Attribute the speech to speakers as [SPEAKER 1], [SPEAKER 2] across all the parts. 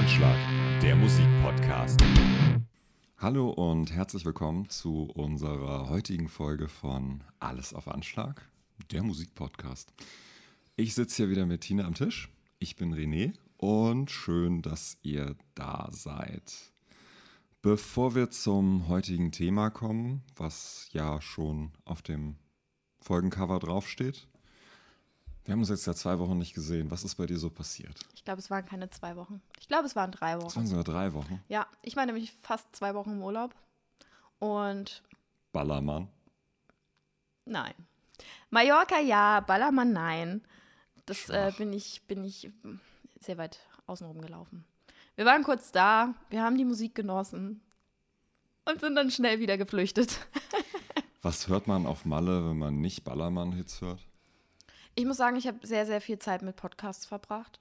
[SPEAKER 1] Anschlag, der Musikpodcast. Hallo und herzlich willkommen zu unserer heutigen Folge von Alles auf Anschlag, der Musikpodcast. Ich sitze hier wieder mit Tina am Tisch. Ich bin René und schön, dass ihr da seid. Bevor wir zum heutigen Thema kommen, was ja schon auf dem Folgencover draufsteht, wir haben uns jetzt ja zwei Wochen nicht gesehen. Was ist bei dir so passiert?
[SPEAKER 2] Ich glaube, es waren keine zwei Wochen. Ich glaube, es waren drei Wochen.
[SPEAKER 1] Es waren sogar drei Wochen.
[SPEAKER 2] Ja, ich war nämlich fast zwei Wochen im Urlaub. Und.
[SPEAKER 1] Ballermann?
[SPEAKER 2] Nein. Mallorca ja, Ballermann nein. Das äh, bin, ich, bin ich sehr weit außenrum gelaufen. Wir waren kurz da, wir haben die Musik genossen und sind dann schnell wieder geflüchtet.
[SPEAKER 1] Was hört man auf Malle, wenn man nicht Ballermann-Hits hört?
[SPEAKER 2] Ich muss sagen, ich habe sehr, sehr viel Zeit mit Podcasts verbracht.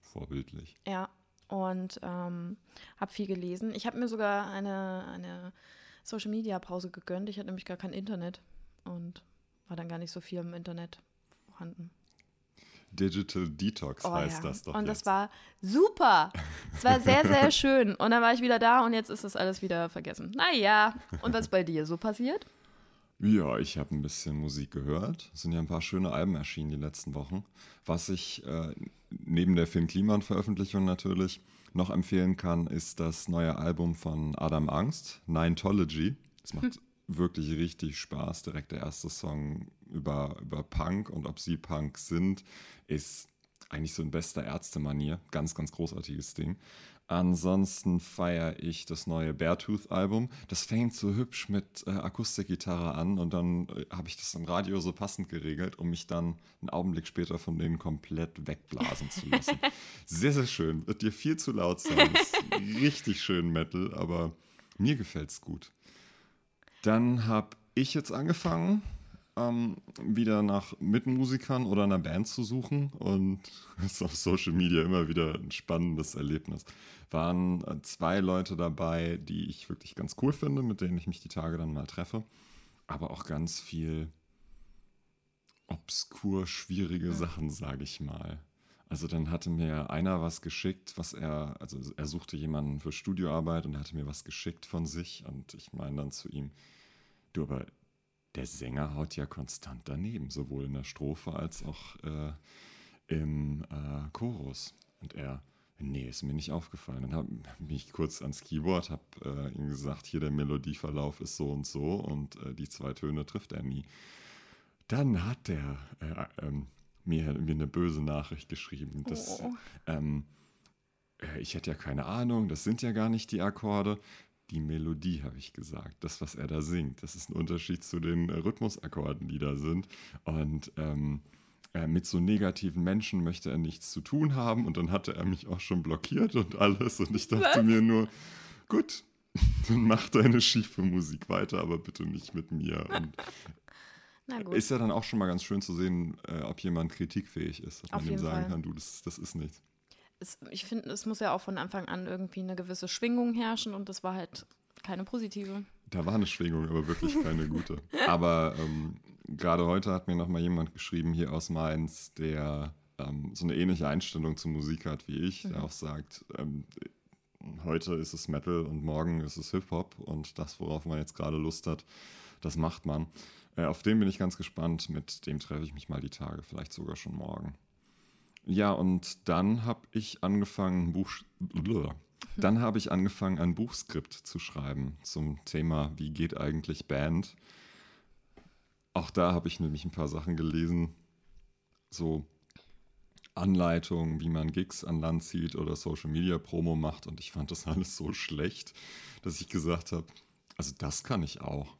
[SPEAKER 1] Vorbildlich.
[SPEAKER 2] Ja, und ähm, habe viel gelesen. Ich habe mir sogar eine, eine Social-Media-Pause gegönnt. Ich hatte nämlich gar kein Internet und war dann gar nicht so viel im Internet vorhanden.
[SPEAKER 1] Digital Detox oh, heißt ja. das doch.
[SPEAKER 2] Und
[SPEAKER 1] jetzt.
[SPEAKER 2] das war super. Es war sehr, sehr schön. Und dann war ich wieder da und jetzt ist das alles wieder vergessen. Naja, und was bei dir so passiert?
[SPEAKER 1] Ja, ich habe ein bisschen Musik gehört. Es sind ja ein paar schöne Alben erschienen die letzten Wochen. Was ich äh, neben der Film Kliman-Veröffentlichung natürlich noch empfehlen kann, ist das neue Album von Adam Angst, Nine'tology. Es macht hm. wirklich richtig Spaß. Direkt der erste Song über, über Punk und ob sie Punk sind, ist eigentlich so in bester Ärzte-Manier. Ganz, ganz großartiges Ding. Ansonsten feiere ich das neue Beartooth-Album. Das fängt so hübsch mit äh, Akustikgitarre an und dann äh, habe ich das im Radio so passend geregelt, um mich dann einen Augenblick später von denen komplett wegblasen zu lassen. sehr, sehr schön. Wird dir viel zu laut sein. Ist richtig schön Metal, aber mir gefällt es gut. Dann habe ich jetzt angefangen, ähm, wieder nach Mitmusikern oder einer Band zu suchen und ist auf Social Media immer wieder ein spannendes Erlebnis. Waren äh, zwei Leute dabei, die ich wirklich ganz cool finde, mit denen ich mich die Tage dann mal treffe, aber auch ganz viel obskur schwierige Sachen, sage ich mal. Also dann hatte mir einer was geschickt, was er, also er suchte jemanden für Studioarbeit und er hatte mir was geschickt von sich und ich meine dann zu ihm, du, aber der Sänger haut ja konstant daneben, sowohl in der Strophe als auch äh, im äh, Chorus. Und er, nee, ist mir nicht aufgefallen. Dann habe ich kurz ans Keyboard, habe äh, ihm gesagt, hier der Melodieverlauf ist so und so und äh, die zwei Töne trifft er nie. Dann hat der äh, ähm, mir, mir eine böse Nachricht geschrieben. Dass, oh. ähm, äh, ich hätte ja keine Ahnung, das sind ja gar nicht die Akkorde die Melodie, habe ich gesagt. Das, was er da singt. Das ist ein Unterschied zu den äh, Rhythmusakkorden, die da sind. Und ähm, äh, mit so negativen Menschen möchte er nichts zu tun haben. Und dann hatte er mich auch schon blockiert und alles. Und ich dachte was? mir nur, gut, dann mach deine schiefe Musik weiter, aber bitte nicht mit mir. Und ist ja dann auch schon mal ganz schön zu sehen, äh, ob jemand kritikfähig ist. Dass Auf man ihm sagen Fall. kann, du, das, das ist nichts
[SPEAKER 2] es, ich finde, es muss ja auch von Anfang an irgendwie eine gewisse Schwingung herrschen und das war halt keine positive.
[SPEAKER 1] Da war eine Schwingung, aber wirklich keine gute. aber ähm, gerade heute hat mir noch mal jemand geschrieben hier aus Mainz, der ähm, so eine ähnliche Einstellung zur Musik hat wie ich, mhm. der auch sagt, ähm, heute ist es Metal und morgen ist es Hip-Hop und das, worauf man jetzt gerade Lust hat, das macht man. Äh, auf den bin ich ganz gespannt, mit dem treffe ich mich mal die Tage, vielleicht sogar schon morgen. Ja, und dann habe ich angefangen, Buch, dann habe ich angefangen, ein Buchskript zu schreiben zum Thema, wie geht eigentlich Band. Auch da habe ich nämlich ein paar Sachen gelesen, so Anleitungen, wie man Gigs an Land zieht oder Social Media Promo macht. Und ich fand das alles so schlecht, dass ich gesagt habe, also das kann ich auch.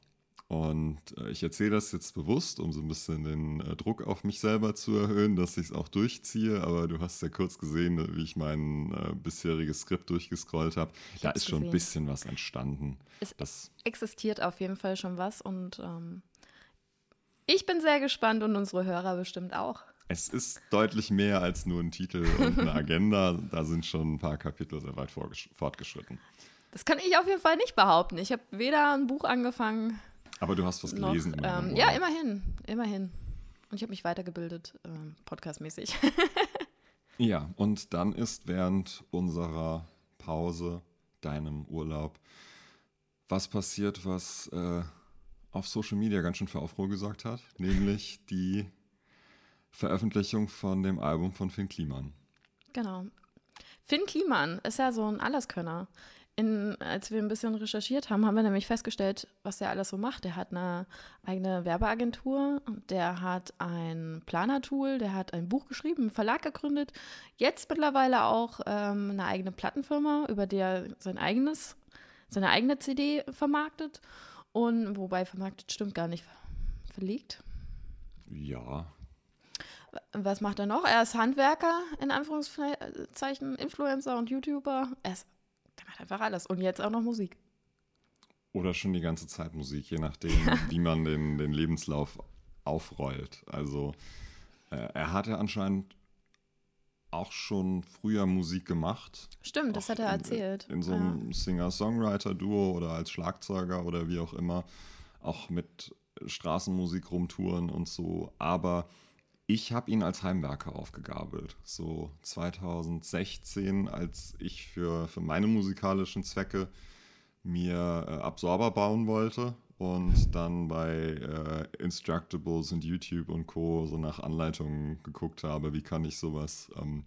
[SPEAKER 1] Und äh, ich erzähle das jetzt bewusst, um so ein bisschen den äh, Druck auf mich selber zu erhöhen, dass ich es auch durchziehe. Aber du hast ja kurz gesehen, wie ich mein äh, bisheriges Skript durchgescrollt habe. Da ist schon ein bisschen was entstanden.
[SPEAKER 2] Es das existiert auf jeden Fall schon was und ähm, ich bin sehr gespannt und unsere Hörer bestimmt auch.
[SPEAKER 1] Es ist deutlich mehr als nur ein Titel und eine Agenda. da sind schon ein paar Kapitel sehr weit fortgeschritten.
[SPEAKER 2] Das kann ich auf jeden Fall nicht behaupten. Ich habe weder ein Buch angefangen
[SPEAKER 1] aber du hast was gelesen.
[SPEAKER 2] Noch, ähm, ja, immerhin, immerhin. Und ich habe mich weitergebildet, ähm, podcastmäßig.
[SPEAKER 1] ja, und dann ist während unserer Hause, deinem Urlaub, was passiert, was äh, auf Social Media ganz schön für Aufruhr gesorgt hat, nämlich die Veröffentlichung von dem Album von Finn Kliman.
[SPEAKER 2] Genau. Finn Kliman ist ja so ein Alleskönner. In, als wir ein bisschen recherchiert haben, haben wir nämlich festgestellt, was der alles so macht. Der hat eine eigene Werbeagentur, der hat ein Planer-Tool, der hat ein Buch geschrieben, einen Verlag gegründet, jetzt mittlerweile auch ähm, eine eigene Plattenfirma, über die er sein eigenes, seine eigene CD vermarktet. Und wobei vermarktet stimmt gar nicht, verlegt.
[SPEAKER 1] Ja.
[SPEAKER 2] Was macht er noch? Er ist Handwerker, in Anführungszeichen, Influencer und YouTuber. Er ist der macht einfach alles. Und jetzt auch noch Musik.
[SPEAKER 1] Oder schon die ganze Zeit Musik, je nachdem, wie man den, den Lebenslauf aufrollt. Also äh, er hatte anscheinend auch schon früher Musik gemacht.
[SPEAKER 2] Stimmt, das hat er erzählt.
[SPEAKER 1] In, in so einem ja. Singer-Songwriter-Duo oder als Schlagzeuger oder wie auch immer. Auch mit Straßenmusik rumtouren und so. Aber ich habe ihn als Heimwerker aufgegabelt. So 2016, als ich für, für meine musikalischen Zwecke mir äh, Absorber bauen wollte und dann bei äh, Instructables und YouTube und Co. so nach Anleitungen geguckt habe, wie kann ich sowas ähm,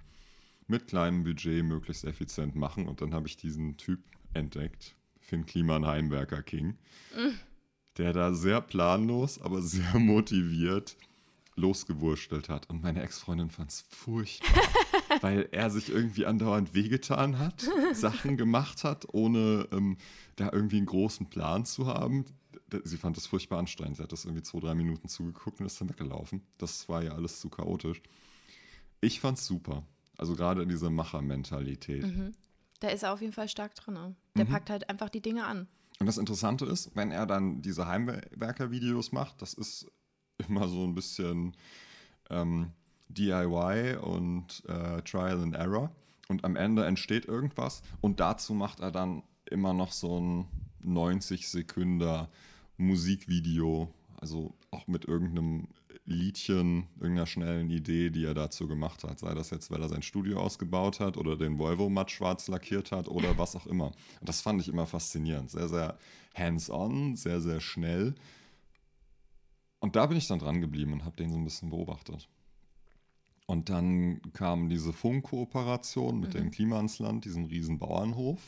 [SPEAKER 1] mit kleinem Budget möglichst effizient machen. Und dann habe ich diesen Typ entdeckt, Finn Kliman Heimwerker King, mm. der da sehr planlos, aber sehr motiviert losgewurschtelt hat. Und meine Ex-Freundin fand es furchtbar, weil er sich irgendwie andauernd wehgetan hat, Sachen gemacht hat, ohne ähm, da irgendwie einen großen Plan zu haben. Sie fand das furchtbar anstrengend. Sie hat das irgendwie zwei, drei Minuten zugeguckt und ist dann weggelaufen. Das war ja alles zu chaotisch. Ich fand's super. Also gerade diese Machermentalität.
[SPEAKER 2] Mhm. Da ist er auf jeden Fall stark drin. Der mhm. packt halt einfach die Dinge an.
[SPEAKER 1] Und das Interessante ist, wenn er dann diese Heimwerker-Videos macht, das ist immer so ein bisschen ähm, DIY und äh, Trial and Error. Und am Ende entsteht irgendwas und dazu macht er dann immer noch so ein 90 Sekunden Musikvideo, also auch mit irgendeinem Liedchen, irgendeiner schnellen Idee, die er dazu gemacht hat. Sei das jetzt, weil er sein Studio ausgebaut hat oder den Volvo matt schwarz lackiert hat oder was auch immer. Das fand ich immer faszinierend. Sehr, sehr hands-on, sehr, sehr schnell. Und da bin ich dann dran geblieben und habe den so ein bisschen beobachtet. Und dann kam diese Funkkooperation mit mhm. dem Klimansland, diesem riesen Bauernhof.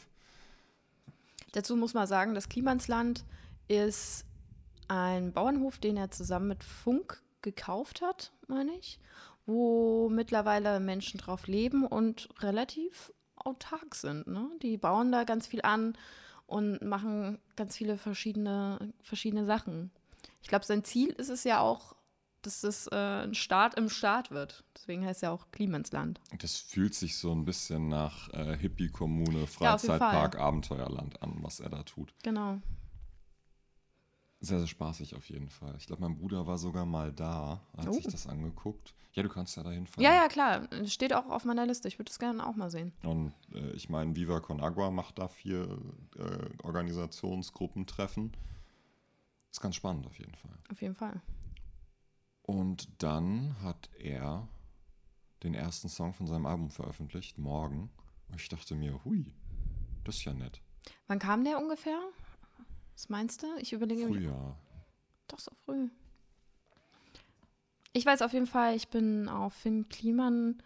[SPEAKER 2] Dazu muss man sagen, das Klimansland ist ein Bauernhof, den er zusammen mit Funk gekauft hat, meine ich, wo mittlerweile Menschen drauf leben und relativ autark sind. Ne? Die bauen da ganz viel an und machen ganz viele verschiedene, verschiedene Sachen. Ich glaube, sein Ziel ist es ja auch, dass es äh, ein Staat im Staat wird. Deswegen heißt es ja auch Klimansland.
[SPEAKER 1] Das fühlt sich so ein bisschen nach äh, Hippie-Kommune, Freizeitpark, ja, Abenteuerland an, was er da tut.
[SPEAKER 2] Genau.
[SPEAKER 1] Sehr, sehr spaßig auf jeden Fall. Ich glaube, mein Bruder war sogar mal da, hat oh. sich das angeguckt. Ja, du kannst ja da hinfahren.
[SPEAKER 2] Ja, ja, klar. Steht auch auf meiner Liste. Ich würde es gerne auch mal sehen.
[SPEAKER 1] Und äh, ich meine, Viva Con Agua macht da vier äh, Organisationsgruppentreffen. Ist ganz spannend auf jeden Fall.
[SPEAKER 2] Auf jeden Fall.
[SPEAKER 1] Und dann hat er den ersten Song von seinem Album veröffentlicht, morgen. Und ich dachte mir, hui, das ist ja nett.
[SPEAKER 2] Wann kam der ungefähr? Was meinst du? Ich überlege.
[SPEAKER 1] Frühjahr.
[SPEAKER 2] Doch so früh. Ich weiß auf jeden Fall, ich bin auf Finn Kliman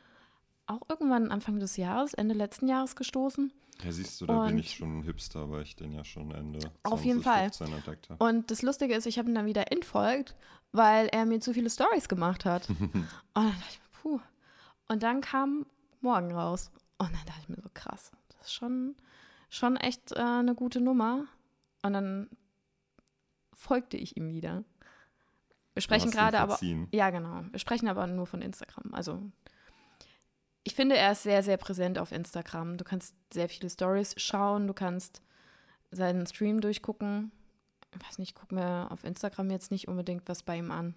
[SPEAKER 2] auch irgendwann Anfang des Jahres, Ende letzten Jahres gestoßen.
[SPEAKER 1] Ja, siehst du, da und bin ich schon ein Hipster, weil ich den ja schon Ende
[SPEAKER 2] Auf jeden Fall.
[SPEAKER 1] entdeckt
[SPEAKER 2] habe. Und das Lustige ist, ich habe ihn dann wieder entfolgt, weil er mir zu viele Stories gemacht hat. und dann dachte ich mir, puh. Und dann kam morgen raus. Und dann dachte ich mir so, krass, das ist schon, schon echt äh, eine gute Nummer. Und dann folgte ich ihm wieder. Wir sprechen gerade aber. Ja, genau. Wir sprechen aber nur von Instagram. Also ich finde, er ist sehr, sehr präsent auf Instagram. Du kannst sehr viele Stories schauen, du kannst seinen Stream durchgucken. Ich weiß nicht, ich gucke mir auf Instagram jetzt nicht unbedingt was bei ihm an.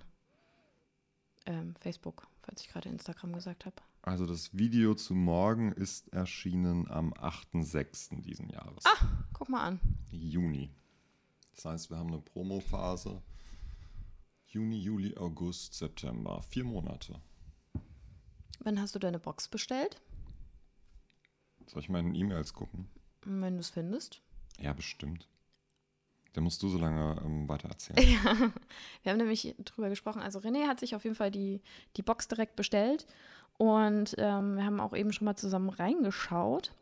[SPEAKER 2] Ähm, Facebook, falls ich gerade Instagram gesagt habe.
[SPEAKER 1] Also das Video zu morgen ist erschienen am 8.6. diesen Jahres.
[SPEAKER 2] Ach, guck mal an.
[SPEAKER 1] Juni. Das heißt, wir haben eine Promophase. Juni, Juli, August, September. Vier Monate.
[SPEAKER 2] Wann hast du deine Box bestellt?
[SPEAKER 1] Soll ich mal in E-Mails gucken?
[SPEAKER 2] Wenn du es findest.
[SPEAKER 1] Ja, bestimmt. Dann musst du so lange ähm, weiter erzählen.
[SPEAKER 2] Ja, wir haben nämlich drüber gesprochen. Also René hat sich auf jeden Fall die, die Box direkt bestellt. Und ähm, wir haben auch eben schon mal zusammen reingeschaut,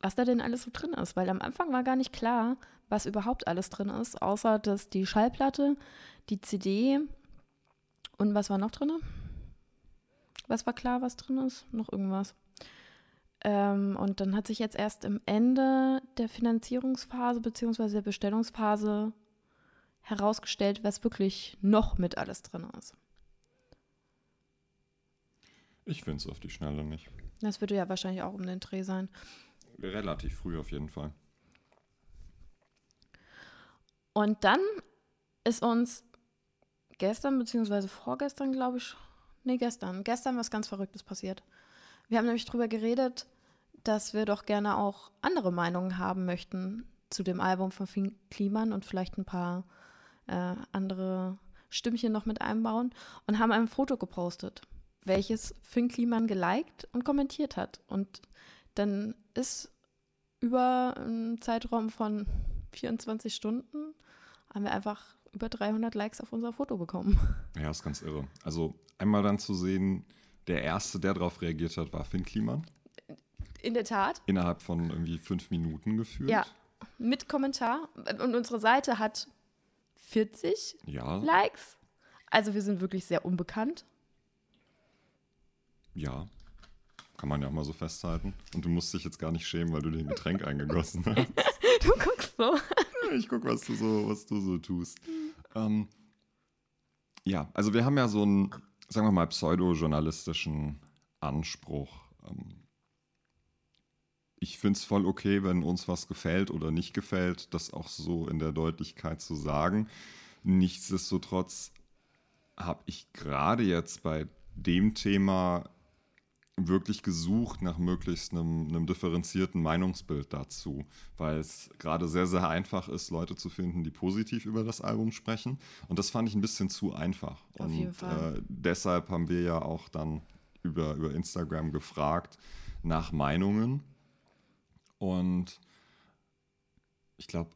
[SPEAKER 2] was da denn alles so drin ist. Weil am Anfang war gar nicht klar, was überhaupt alles drin ist, außer dass die Schallplatte, die CD und was war noch drin? Was war klar, was drin ist? Noch irgendwas. Ähm, und dann hat sich jetzt erst im Ende der Finanzierungsphase bzw. der Bestellungsphase herausgestellt, was wirklich noch mit alles drin ist.
[SPEAKER 1] Ich finde es auf die Schnelle nicht.
[SPEAKER 2] Das würde ja wahrscheinlich auch um den Dreh sein.
[SPEAKER 1] Relativ früh auf jeden Fall.
[SPEAKER 2] Und dann ist uns gestern bzw. vorgestern, glaube ich, nee, gestern, gestern was ganz Verrücktes passiert. Wir haben nämlich darüber geredet, dass wir doch gerne auch andere Meinungen haben möchten zu dem Album von Finn Kliman und vielleicht ein paar äh, andere Stimmchen noch mit einbauen und haben ein Foto gepostet, welches Finn Kliman geliked und kommentiert hat. Und dann ist über einen Zeitraum von 24 Stunden haben wir einfach über 300 Likes auf unser Foto bekommen.
[SPEAKER 1] Ja, ist ganz irre. Also einmal dann zu sehen, der Erste, der darauf reagiert hat, war Finn Kliman.
[SPEAKER 2] In der Tat.
[SPEAKER 1] Innerhalb von irgendwie fünf Minuten gefühlt.
[SPEAKER 2] Ja, mit Kommentar. Und unsere Seite hat 40
[SPEAKER 1] Ja,
[SPEAKER 2] Likes. Also wir sind wirklich sehr unbekannt.
[SPEAKER 1] ja. Kann man ja auch mal so festhalten. Und du musst dich jetzt gar nicht schämen, weil du dir ein Getränk eingegossen hast.
[SPEAKER 2] Du guckst so.
[SPEAKER 1] ich guck, was du so, was du so tust. Ähm, ja, also wir haben ja so einen, sagen wir mal, pseudo-journalistischen Anspruch. Ähm, ich finde es voll okay, wenn uns was gefällt oder nicht gefällt, das auch so in der Deutlichkeit zu sagen. Nichtsdestotrotz habe ich gerade jetzt bei dem Thema wirklich gesucht nach möglichst einem, einem differenzierten Meinungsbild dazu, weil es gerade sehr, sehr einfach ist, Leute zu finden, die positiv über das Album sprechen. Und das fand ich ein bisschen zu einfach.
[SPEAKER 2] Auf
[SPEAKER 1] Und
[SPEAKER 2] jeden Fall.
[SPEAKER 1] Äh, deshalb haben wir ja auch dann über, über Instagram gefragt nach Meinungen. Und ich glaube,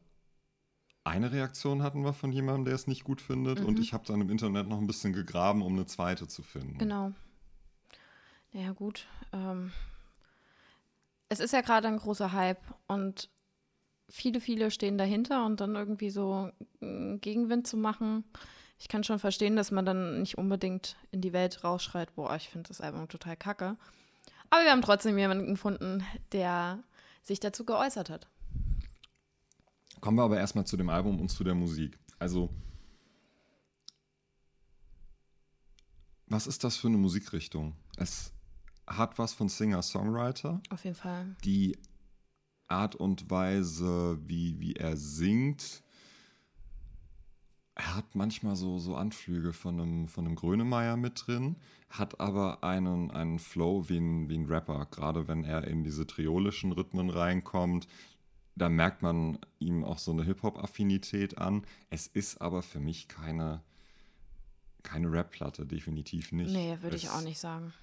[SPEAKER 1] eine Reaktion hatten wir von jemandem, der es nicht gut findet. Und
[SPEAKER 2] Mhm.
[SPEAKER 1] ich habe dann im Internet noch ein bisschen gegraben, um eine zweite zu finden.
[SPEAKER 2] Genau. Ja, gut. Ähm, es ist ja gerade ein großer Hype und viele, viele stehen dahinter und dann irgendwie so einen Gegenwind zu machen. Ich kann schon verstehen, dass man dann nicht unbedingt in die Welt rausschreit, boah, ich finde das Album total kacke. Aber wir haben trotzdem jemanden gefunden, der sich dazu geäußert hat.
[SPEAKER 1] Kommen wir aber erstmal zu dem Album und zu der Musik. Also, was ist das für eine Musikrichtung? Es hat was von Singer-Songwriter.
[SPEAKER 2] Auf jeden Fall.
[SPEAKER 1] Die Art und Weise, wie, wie er singt, er hat manchmal so, so Anflüge von einem, von einem Grönemeyer mit drin, hat aber einen, einen Flow wie ein, wie ein Rapper, gerade wenn er in diese triolischen Rhythmen reinkommt. Da merkt man ihm auch so eine Hip-Hop-Affinität an. Es ist aber für mich keine, keine Rap-Platte, definitiv nicht.
[SPEAKER 2] Nee, würde ich auch nicht sagen.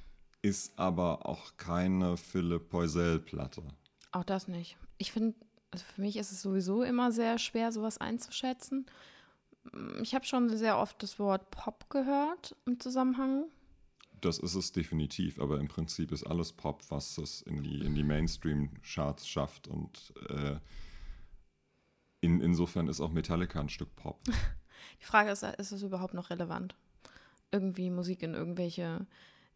[SPEAKER 1] Ist aber auch keine Philipp Poisel-Platte.
[SPEAKER 2] Auch das nicht. Ich finde, also für mich ist es sowieso immer sehr schwer, sowas einzuschätzen. Ich habe schon sehr oft das Wort Pop gehört im Zusammenhang.
[SPEAKER 1] Das ist es definitiv, aber im Prinzip ist alles Pop, was es in die, in die Mainstream-Charts schafft. Und äh, in, insofern ist auch Metallica ein Stück Pop.
[SPEAKER 2] Die Frage ist, ist es überhaupt noch relevant, irgendwie Musik in irgendwelche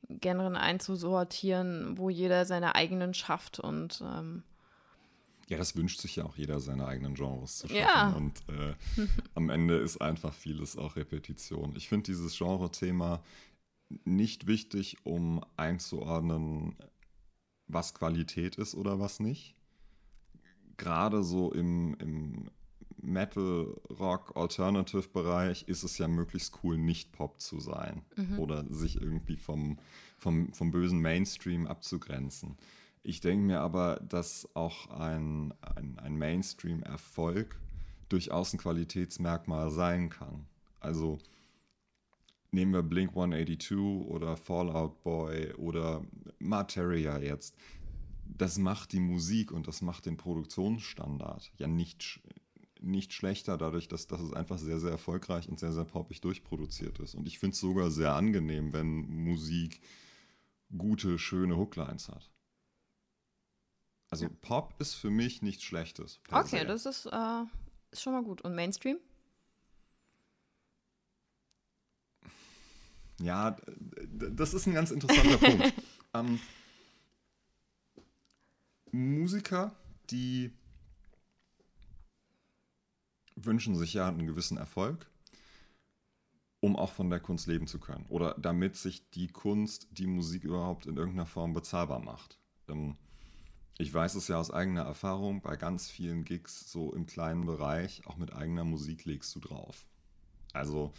[SPEAKER 2] Genren einzusortieren, wo jeder seine eigenen schafft und ähm,
[SPEAKER 1] Ja, das wünscht sich ja auch jeder, seine eigenen Genres zu schaffen.
[SPEAKER 2] Ja.
[SPEAKER 1] Und äh, am Ende ist einfach vieles auch Repetition. Ich finde dieses Genre-Thema nicht wichtig, um einzuordnen, was Qualität ist oder was nicht. Gerade so im, im Metal, Rock, Alternative-Bereich ist es ja möglichst cool, nicht Pop zu sein oder sich irgendwie vom, vom, vom bösen Mainstream abzugrenzen. Ich denke mir aber, dass auch ein, ein, ein Mainstream-Erfolg durchaus ein Qualitätsmerkmal sein kann. Also nehmen wir Blink 182 oder Fallout Boy oder Materia jetzt. das macht die Musik und das macht den Produktionsstandard ja nicht, nicht schlechter, dadurch, dass, dass es einfach sehr, sehr erfolgreich und sehr, sehr poppig durchproduziert ist. Und ich finde es sogar sehr angenehm, wenn Musik gute, schöne Hooklines hat. Also ja. Pop ist für mich nichts Schlechtes.
[SPEAKER 2] Okay, se. das ist, äh, ist schon mal gut. Und Mainstream?
[SPEAKER 1] Ja, das ist ein ganz interessanter Punkt. Ähm, Musiker, die wünschen sich ja einen gewissen Erfolg, um auch von der Kunst leben zu können. Oder damit sich die Kunst, die Musik überhaupt in irgendeiner Form bezahlbar macht. Ähm, ich weiß es ja aus eigener Erfahrung, bei ganz vielen Gigs, so im kleinen Bereich, auch mit eigener Musik legst du drauf. Also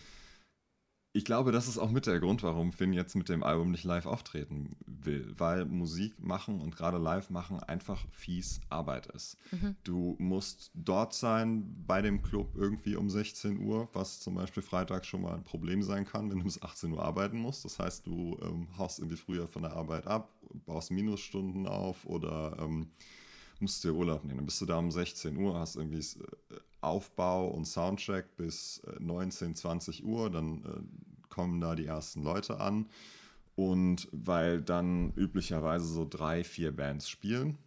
[SPEAKER 1] ich glaube, das ist auch mit der Grund, warum Finn jetzt mit dem Album nicht live auftreten will, weil Musik machen und gerade live machen einfach fies Arbeit ist. Mhm. Du musst dort sein bei dem Club irgendwie um 16 Uhr, was zum Beispiel freitags schon mal ein Problem sein kann, wenn du bis 18 Uhr arbeiten musst. Das heißt, du ähm, haust irgendwie früher von der Arbeit ab, baust Minusstunden auf oder ähm, musst dir Urlaub nehmen. Dann bist du da um 16 Uhr, hast irgendwie äh, Aufbau und Soundcheck bis 19, äh, 20 Uhr, dann äh, kommen da die ersten Leute an. Und weil dann üblicherweise so drei, vier Bands spielen,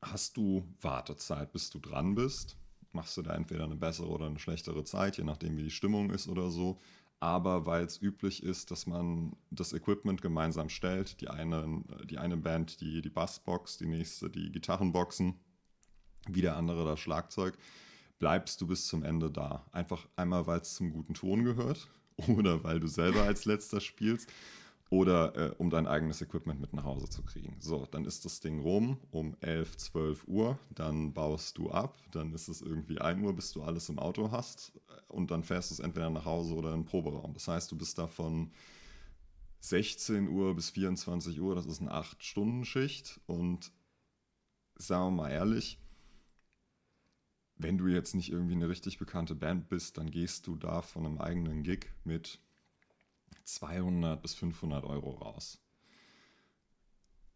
[SPEAKER 1] hast du Wartezeit, bis du dran bist. Machst du da entweder eine bessere oder eine schlechtere Zeit, je nachdem, wie die Stimmung ist oder so. Aber weil es üblich ist, dass man das Equipment gemeinsam stellt, die eine, die eine Band die, die Bassbox, die nächste die Gitarrenboxen, wie der andere das Schlagzeug, bleibst du bis zum Ende da. Einfach einmal, weil es zum guten Ton gehört oder weil du selber als letzter spielst. Oder äh, um dein eigenes Equipment mit nach Hause zu kriegen. So, dann ist das Ding rum um 11, 12 Uhr, dann baust du ab, dann ist es irgendwie 1 Uhr, bis du alles im Auto hast. Und dann fährst du es entweder nach Hause oder in den Proberaum. Das heißt, du bist da von 16 Uhr bis 24 Uhr, das ist eine 8-Stunden-Schicht und sagen wir mal ehrlich, wenn du jetzt nicht irgendwie eine richtig bekannte Band bist, dann gehst du da von einem eigenen Gig mit 200 bis 500 Euro raus.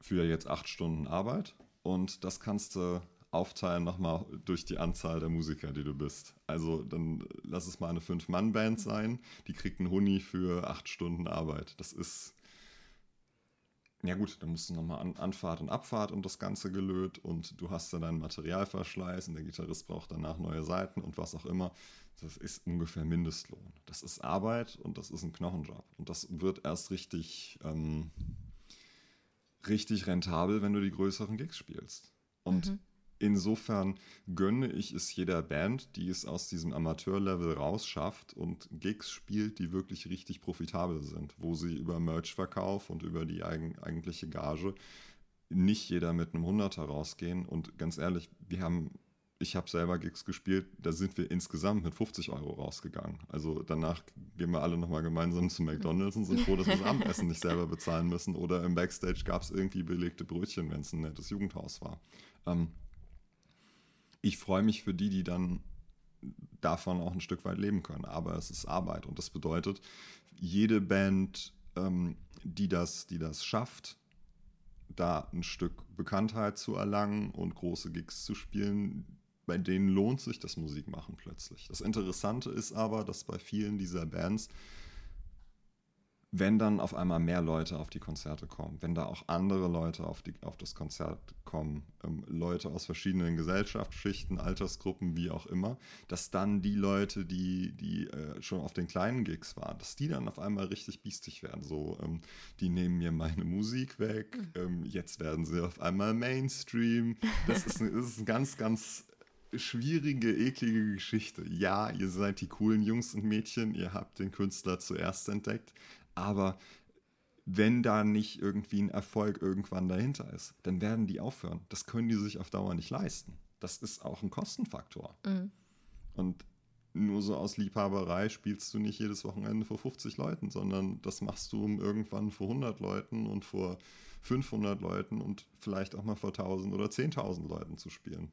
[SPEAKER 1] Für jetzt acht Stunden Arbeit. Und das kannst du aufteilen nochmal durch die Anzahl der Musiker, die du bist. Also dann lass es mal eine Fünf-Mann-Band sein, die kriegt einen Huni für acht Stunden Arbeit. Das ist ja gut, dann musst du nochmal an Anfahrt und Abfahrt und das Ganze gelöt und du hast dann deinen Materialverschleiß und der Gitarrist braucht danach neue Seiten und was auch immer. Das ist ungefähr Mindestlohn. Das ist Arbeit und das ist ein Knochenjob. Und das wird erst richtig, ähm, richtig rentabel, wenn du die größeren Gigs spielst. Und mhm. Insofern gönne ich es jeder Band, die es aus diesem Amateurlevel rausschafft und Gigs spielt, die wirklich richtig profitabel sind, wo sie über Merchverkauf und über die eigen, eigentliche Gage nicht jeder mit einem Hunderter rausgehen. Und ganz ehrlich, wir haben, ich habe selber Gigs gespielt, da sind wir insgesamt mit 50 Euro rausgegangen. Also danach gehen wir alle nochmal gemeinsam zu McDonalds und sind froh, dass wir das Abendessen nicht selber bezahlen müssen. Oder im Backstage gab es irgendwie belegte Brötchen, wenn es ein nettes Jugendhaus war. Ähm, ich freue mich für die, die dann davon auch ein Stück weit leben können. Aber es ist Arbeit und das bedeutet, jede Band, ähm, die, das, die das schafft, da ein Stück Bekanntheit zu erlangen und große Gigs zu spielen, bei denen lohnt sich das Musikmachen plötzlich. Das Interessante ist aber, dass bei vielen dieser Bands wenn dann auf einmal mehr Leute auf die Konzerte kommen, wenn da auch andere Leute auf, die, auf das Konzert kommen, ähm, Leute aus verschiedenen Gesellschaftsschichten, Altersgruppen, wie auch immer, dass dann die Leute, die, die äh, schon auf den kleinen Gigs waren, dass die dann auf einmal richtig biestig werden. So, ähm, die nehmen mir meine Musik weg, mhm. ähm, jetzt werden sie auf einmal Mainstream. Das ist, das ist eine ganz, ganz schwierige, eklige Geschichte. Ja, ihr seid die coolen Jungs und Mädchen, ihr habt den Künstler zuerst entdeckt, aber wenn da nicht irgendwie ein Erfolg irgendwann dahinter ist, dann werden die aufhören. Das können die sich auf Dauer nicht leisten. Das ist auch ein Kostenfaktor. Mhm. Und nur so aus Liebhaberei spielst du nicht jedes Wochenende vor 50 Leuten, sondern das machst du irgendwann vor 100 Leuten und vor 500 Leuten und vielleicht auch mal vor 1000 oder 10.000 Leuten zu spielen.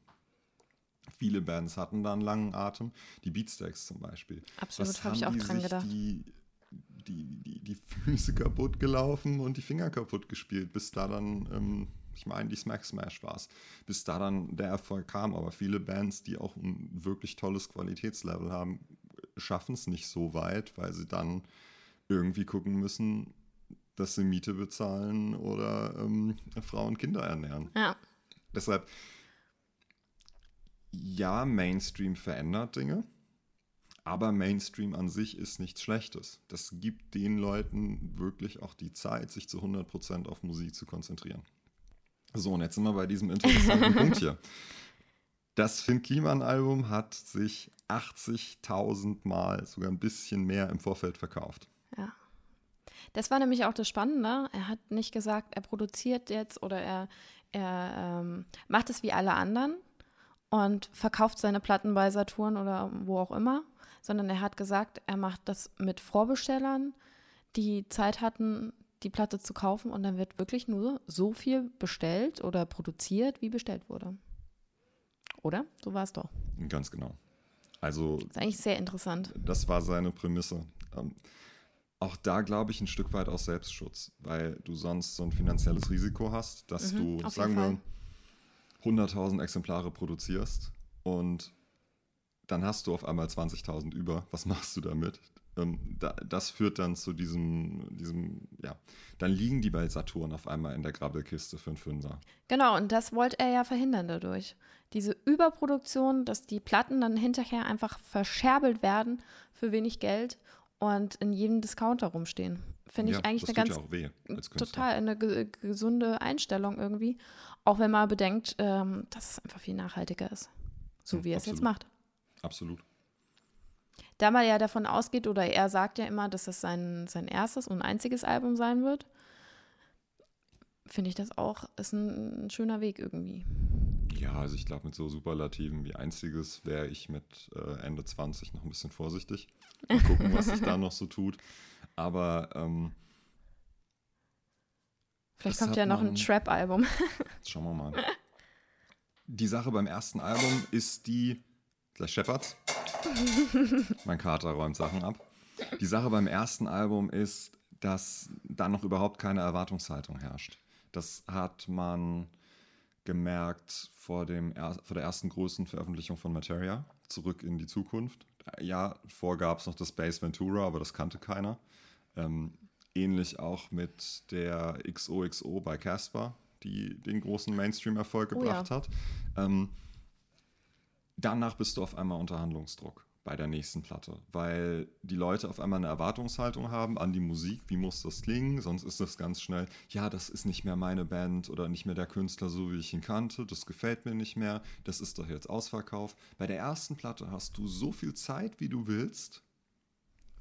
[SPEAKER 1] Viele Bands hatten da einen langen Atem, die Beatsteaks zum Beispiel.
[SPEAKER 2] Absolut, habe ich auch dran gedacht.
[SPEAKER 1] Die, die, die, die Füße kaputt gelaufen und die Finger kaputt gespielt, bis da dann ähm, Ich meine, die Smack Smash war es. Bis da dann der Erfolg kam. Aber viele Bands, die auch ein wirklich tolles Qualitätslevel haben, schaffen es nicht so weit, weil sie dann irgendwie gucken müssen, dass sie Miete bezahlen oder ähm, Frauen und Kinder ernähren.
[SPEAKER 2] Ja.
[SPEAKER 1] Deshalb, ja, Mainstream verändert Dinge, aber Mainstream an sich ist nichts Schlechtes. Das gibt den Leuten wirklich auch die Zeit, sich zu 100% auf Musik zu konzentrieren. So, und jetzt sind wir bei diesem interessanten Punkt hier. Das Finn Kliman-Album hat sich 80.000 Mal, sogar ein bisschen mehr im Vorfeld verkauft.
[SPEAKER 2] Ja. Das war nämlich auch das Spannende. Er hat nicht gesagt, er produziert jetzt oder er, er ähm, macht es wie alle anderen und verkauft seine Platten bei Saturn oder wo auch immer, sondern er hat gesagt, er macht das mit Vorbestellern, die Zeit hatten, die Platte zu kaufen und dann wird wirklich nur so viel bestellt oder produziert, wie bestellt wurde. Oder? So war es doch.
[SPEAKER 1] Ganz genau. Also.
[SPEAKER 2] Das ist eigentlich sehr interessant.
[SPEAKER 1] Das war seine Prämisse. Ähm, auch da glaube ich ein Stück weit aus Selbstschutz, weil du sonst so ein finanzielles Risiko hast, dass mhm, du, sagen wir, 100.000 Exemplare produzierst und dann hast du auf einmal 20.000 über. Was machst du damit? Ähm, da, das führt dann zu diesem, diesem, ja, dann liegen die bei Saturn auf einmal in der Grabbelkiste für einen Fünfer.
[SPEAKER 2] Genau, und das wollte er ja verhindern dadurch. Diese Überproduktion, dass die Platten dann hinterher einfach verscherbelt werden für wenig Geld und in jedem Discounter rumstehen. Finde ich ja, eigentlich eine ganz
[SPEAKER 1] weh,
[SPEAKER 2] total eine gesunde Einstellung irgendwie. Auch wenn man bedenkt, ähm, dass es einfach viel nachhaltiger ist. So wie er es jetzt macht.
[SPEAKER 1] Absolut.
[SPEAKER 2] Da man ja davon ausgeht, oder er sagt ja immer, dass es sein, sein erstes und einziges Album sein wird, finde ich das auch, ist ein, ein schöner Weg irgendwie.
[SPEAKER 1] Ja, also ich glaube, mit so Superlativen wie einziges wäre ich mit äh, Ende 20 noch ein bisschen vorsichtig. Mal gucken, was sich da noch so tut. Aber ähm,
[SPEAKER 2] vielleicht kommt ja noch ein Trap-Album.
[SPEAKER 1] Schauen wir mal. Die Sache beim ersten Album ist die, gleich Shepherds. mein Kater räumt Sachen ab. Die Sache beim ersten Album ist, dass da noch überhaupt keine Erwartungshaltung herrscht. Das hat man gemerkt vor, dem, vor der ersten großen Veröffentlichung von Materia, Zurück in die Zukunft. Ja, vor gab es noch das Space Ventura, aber das kannte keiner. Ähm, ähnlich auch mit der XOXO bei Casper, die den großen Mainstream-Erfolg gebracht oh ja. hat. Ähm, danach bist du auf einmal unter Handlungsdruck bei der nächsten Platte, weil die Leute auf einmal eine Erwartungshaltung haben an die Musik, wie muss das klingen, sonst ist das ganz schnell, ja, das ist nicht mehr meine Band oder nicht mehr der Künstler, so wie ich ihn kannte, das gefällt mir nicht mehr, das ist doch jetzt Ausverkauf. Bei der ersten Platte hast du so viel Zeit, wie du willst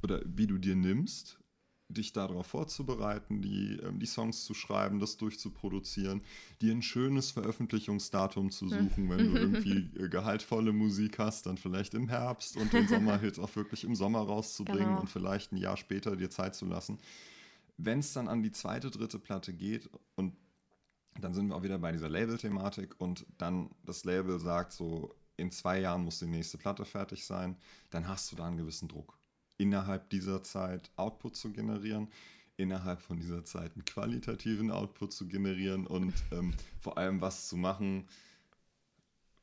[SPEAKER 1] oder wie du dir nimmst dich darauf vorzubereiten, die, ähm, die Songs zu schreiben, das durchzuproduzieren, dir ein schönes Veröffentlichungsdatum zu suchen, wenn du irgendwie äh, gehaltvolle Musik hast, dann vielleicht im Herbst und den Sommerhit auch wirklich im Sommer rauszubringen genau. und vielleicht ein Jahr später dir Zeit zu lassen. Wenn es dann an die zweite, dritte Platte geht und dann sind wir auch wieder bei dieser Label-Thematik und dann das Label sagt so, in zwei Jahren muss die nächste Platte fertig sein, dann hast du da einen gewissen Druck innerhalb dieser Zeit Output zu generieren, innerhalb von dieser Zeit einen qualitativen Output zu generieren und ähm, vor allem was zu machen,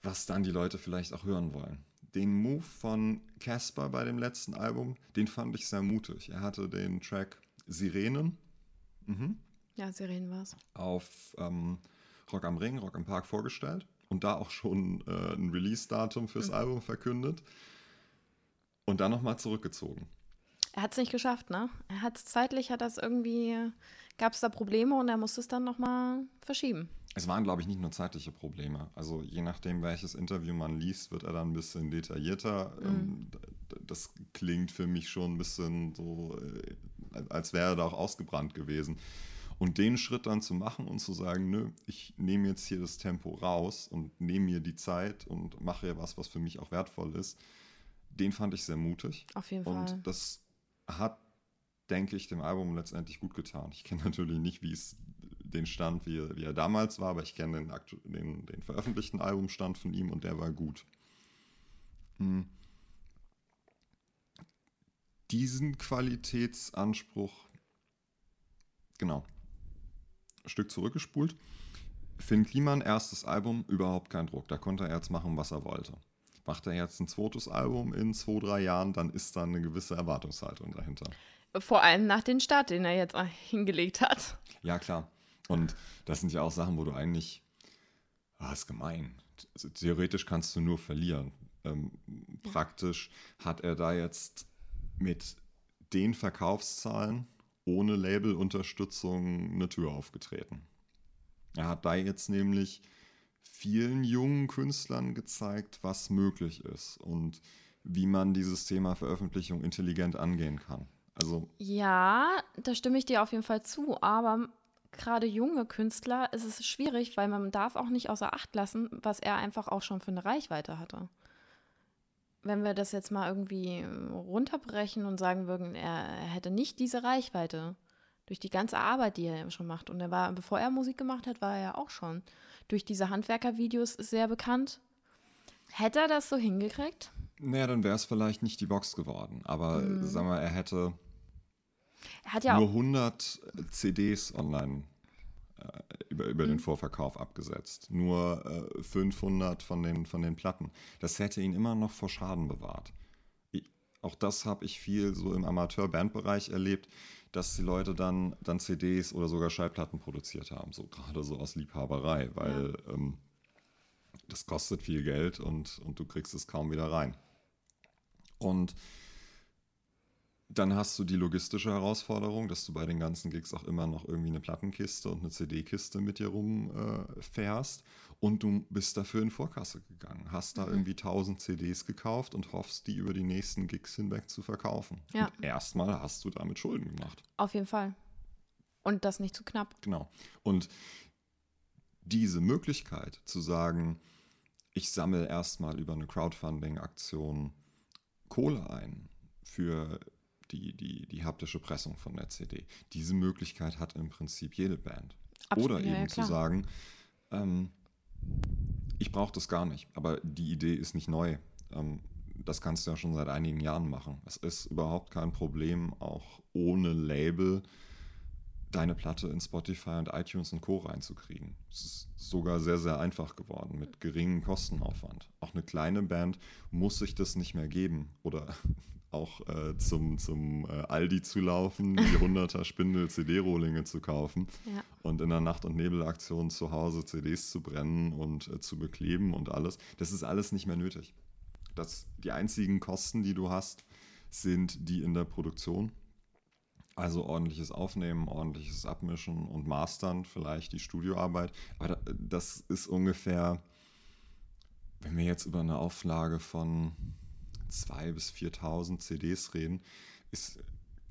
[SPEAKER 1] was dann die Leute vielleicht auch hören wollen. Den Move von Casper bei dem letzten Album, den fand ich sehr mutig. Er hatte den Track Sirenen.
[SPEAKER 2] Mhm. Ja, Sirenen war es.
[SPEAKER 1] Auf ähm, Rock am Ring, Rock am Park vorgestellt und da auch schon äh, ein Release-Datum fürs mhm. Album verkündet. Und dann nochmal zurückgezogen.
[SPEAKER 2] Er hat es nicht geschafft, ne? Er hat es zeitlich, hat das irgendwie, gab es da Probleme und er musste es dann nochmal verschieben.
[SPEAKER 1] Es waren, glaube ich, nicht nur zeitliche Probleme. Also je nachdem, welches Interview man liest, wird er dann ein bisschen detaillierter. Mhm. Ähm, das klingt für mich schon ein bisschen so, äh, als wäre er da auch ausgebrannt gewesen. Und den Schritt dann zu machen und zu sagen, nö, ich nehme jetzt hier das Tempo raus und nehme mir die Zeit und mache ja was, was für mich auch wertvoll ist, den fand ich sehr mutig.
[SPEAKER 2] Auf jeden
[SPEAKER 1] und
[SPEAKER 2] Fall.
[SPEAKER 1] Und das hat, denke ich, dem Album letztendlich gut getan. Ich kenne natürlich nicht, wie es den Stand, wie, wie er damals war, aber ich kenne den, den, den, veröffentlichten Albumstand von ihm und der war gut. Hm. Diesen Qualitätsanspruch, genau, ein Stück zurückgespult, Finn Kliman, erstes Album, überhaupt kein Druck. Da konnte er jetzt machen, was er wollte. Macht er jetzt ein zweites Album in zwei, drei Jahren, dann ist da eine gewisse Erwartungshaltung dahinter.
[SPEAKER 2] Vor allem nach dem Start, den er jetzt hingelegt hat.
[SPEAKER 1] Ja, klar. Und das sind ja auch Sachen, wo du eigentlich, ah, ist gemein. Also, theoretisch kannst du nur verlieren. Ähm, ja. Praktisch hat er da jetzt mit den Verkaufszahlen ohne Labelunterstützung eine Tür aufgetreten. Er hat da jetzt nämlich vielen jungen Künstlern gezeigt, was möglich ist und wie man dieses Thema Veröffentlichung intelligent angehen kann. Also
[SPEAKER 2] ja, da stimme ich dir auf jeden Fall zu, aber gerade junge Künstler ist es schwierig, weil man darf auch nicht außer Acht lassen, was er einfach auch schon für eine Reichweite hatte. Wenn wir das jetzt mal irgendwie runterbrechen und sagen würden, er hätte nicht diese Reichweite, durch die ganze Arbeit, die er schon macht. Und er war, bevor er Musik gemacht hat, war er ja auch schon durch diese Handwerkervideos sehr bekannt. Hätte er das so hingekriegt?
[SPEAKER 1] Naja, dann wäre es vielleicht nicht die Box geworden. Aber mhm. sag mal, er hätte
[SPEAKER 2] er ja
[SPEAKER 1] nur 100 CDs online äh, über, über mhm. den Vorverkauf abgesetzt. Nur äh, 500 von den, von den Platten. Das hätte ihn immer noch vor Schaden bewahrt. Auch das habe ich viel so im Amateur-Bandbereich erlebt dass die Leute dann, dann CDs oder sogar Schallplatten produziert haben, so gerade so aus Liebhaberei, weil ja. ähm, das kostet viel Geld und, und du kriegst es kaum wieder rein. Und dann hast du die logistische Herausforderung, dass du bei den ganzen Gigs auch immer noch irgendwie eine Plattenkiste und eine CD-Kiste mit dir rumfährst. Äh, und du bist dafür in Vorkasse gegangen, hast da mhm. irgendwie 1000 CDs gekauft und hoffst, die über die nächsten Gigs hinweg zu verkaufen. Ja. Und erstmal hast du damit Schulden gemacht.
[SPEAKER 2] Auf jeden Fall. Und das nicht zu knapp.
[SPEAKER 1] Genau. Und diese Möglichkeit zu sagen, ich sammle erstmal über eine Crowdfunding-Aktion Kohle ein für die, die, die haptische Pressung von der CD. Diese Möglichkeit hat im Prinzip jede Band. Absolut, Oder eben ja, ja, zu sagen, ähm, ich brauche das gar nicht, aber die Idee ist nicht neu. Ähm, das kannst du ja schon seit einigen Jahren machen. Es ist überhaupt kein Problem, auch ohne Label deine Platte in Spotify und iTunes und Co. reinzukriegen. Es ist sogar sehr, sehr einfach geworden mit geringem Kostenaufwand. Auch eine kleine Band muss sich das nicht mehr geben oder auch äh, zum, zum äh, Aldi zu laufen, die 100er Spindel CD-Rohlinge zu kaufen ja. und in der Nacht- und Nebelaktion zu Hause CDs zu brennen und äh, zu bekleben und alles. Das ist alles nicht mehr nötig. Das, die einzigen Kosten, die du hast, sind die in der Produktion. Also ordentliches Aufnehmen, ordentliches Abmischen und Mastern, vielleicht die Studioarbeit. Aber das ist ungefähr, wenn wir jetzt über eine Auflage von 2.000 bis 4.000 CDs reden, ist,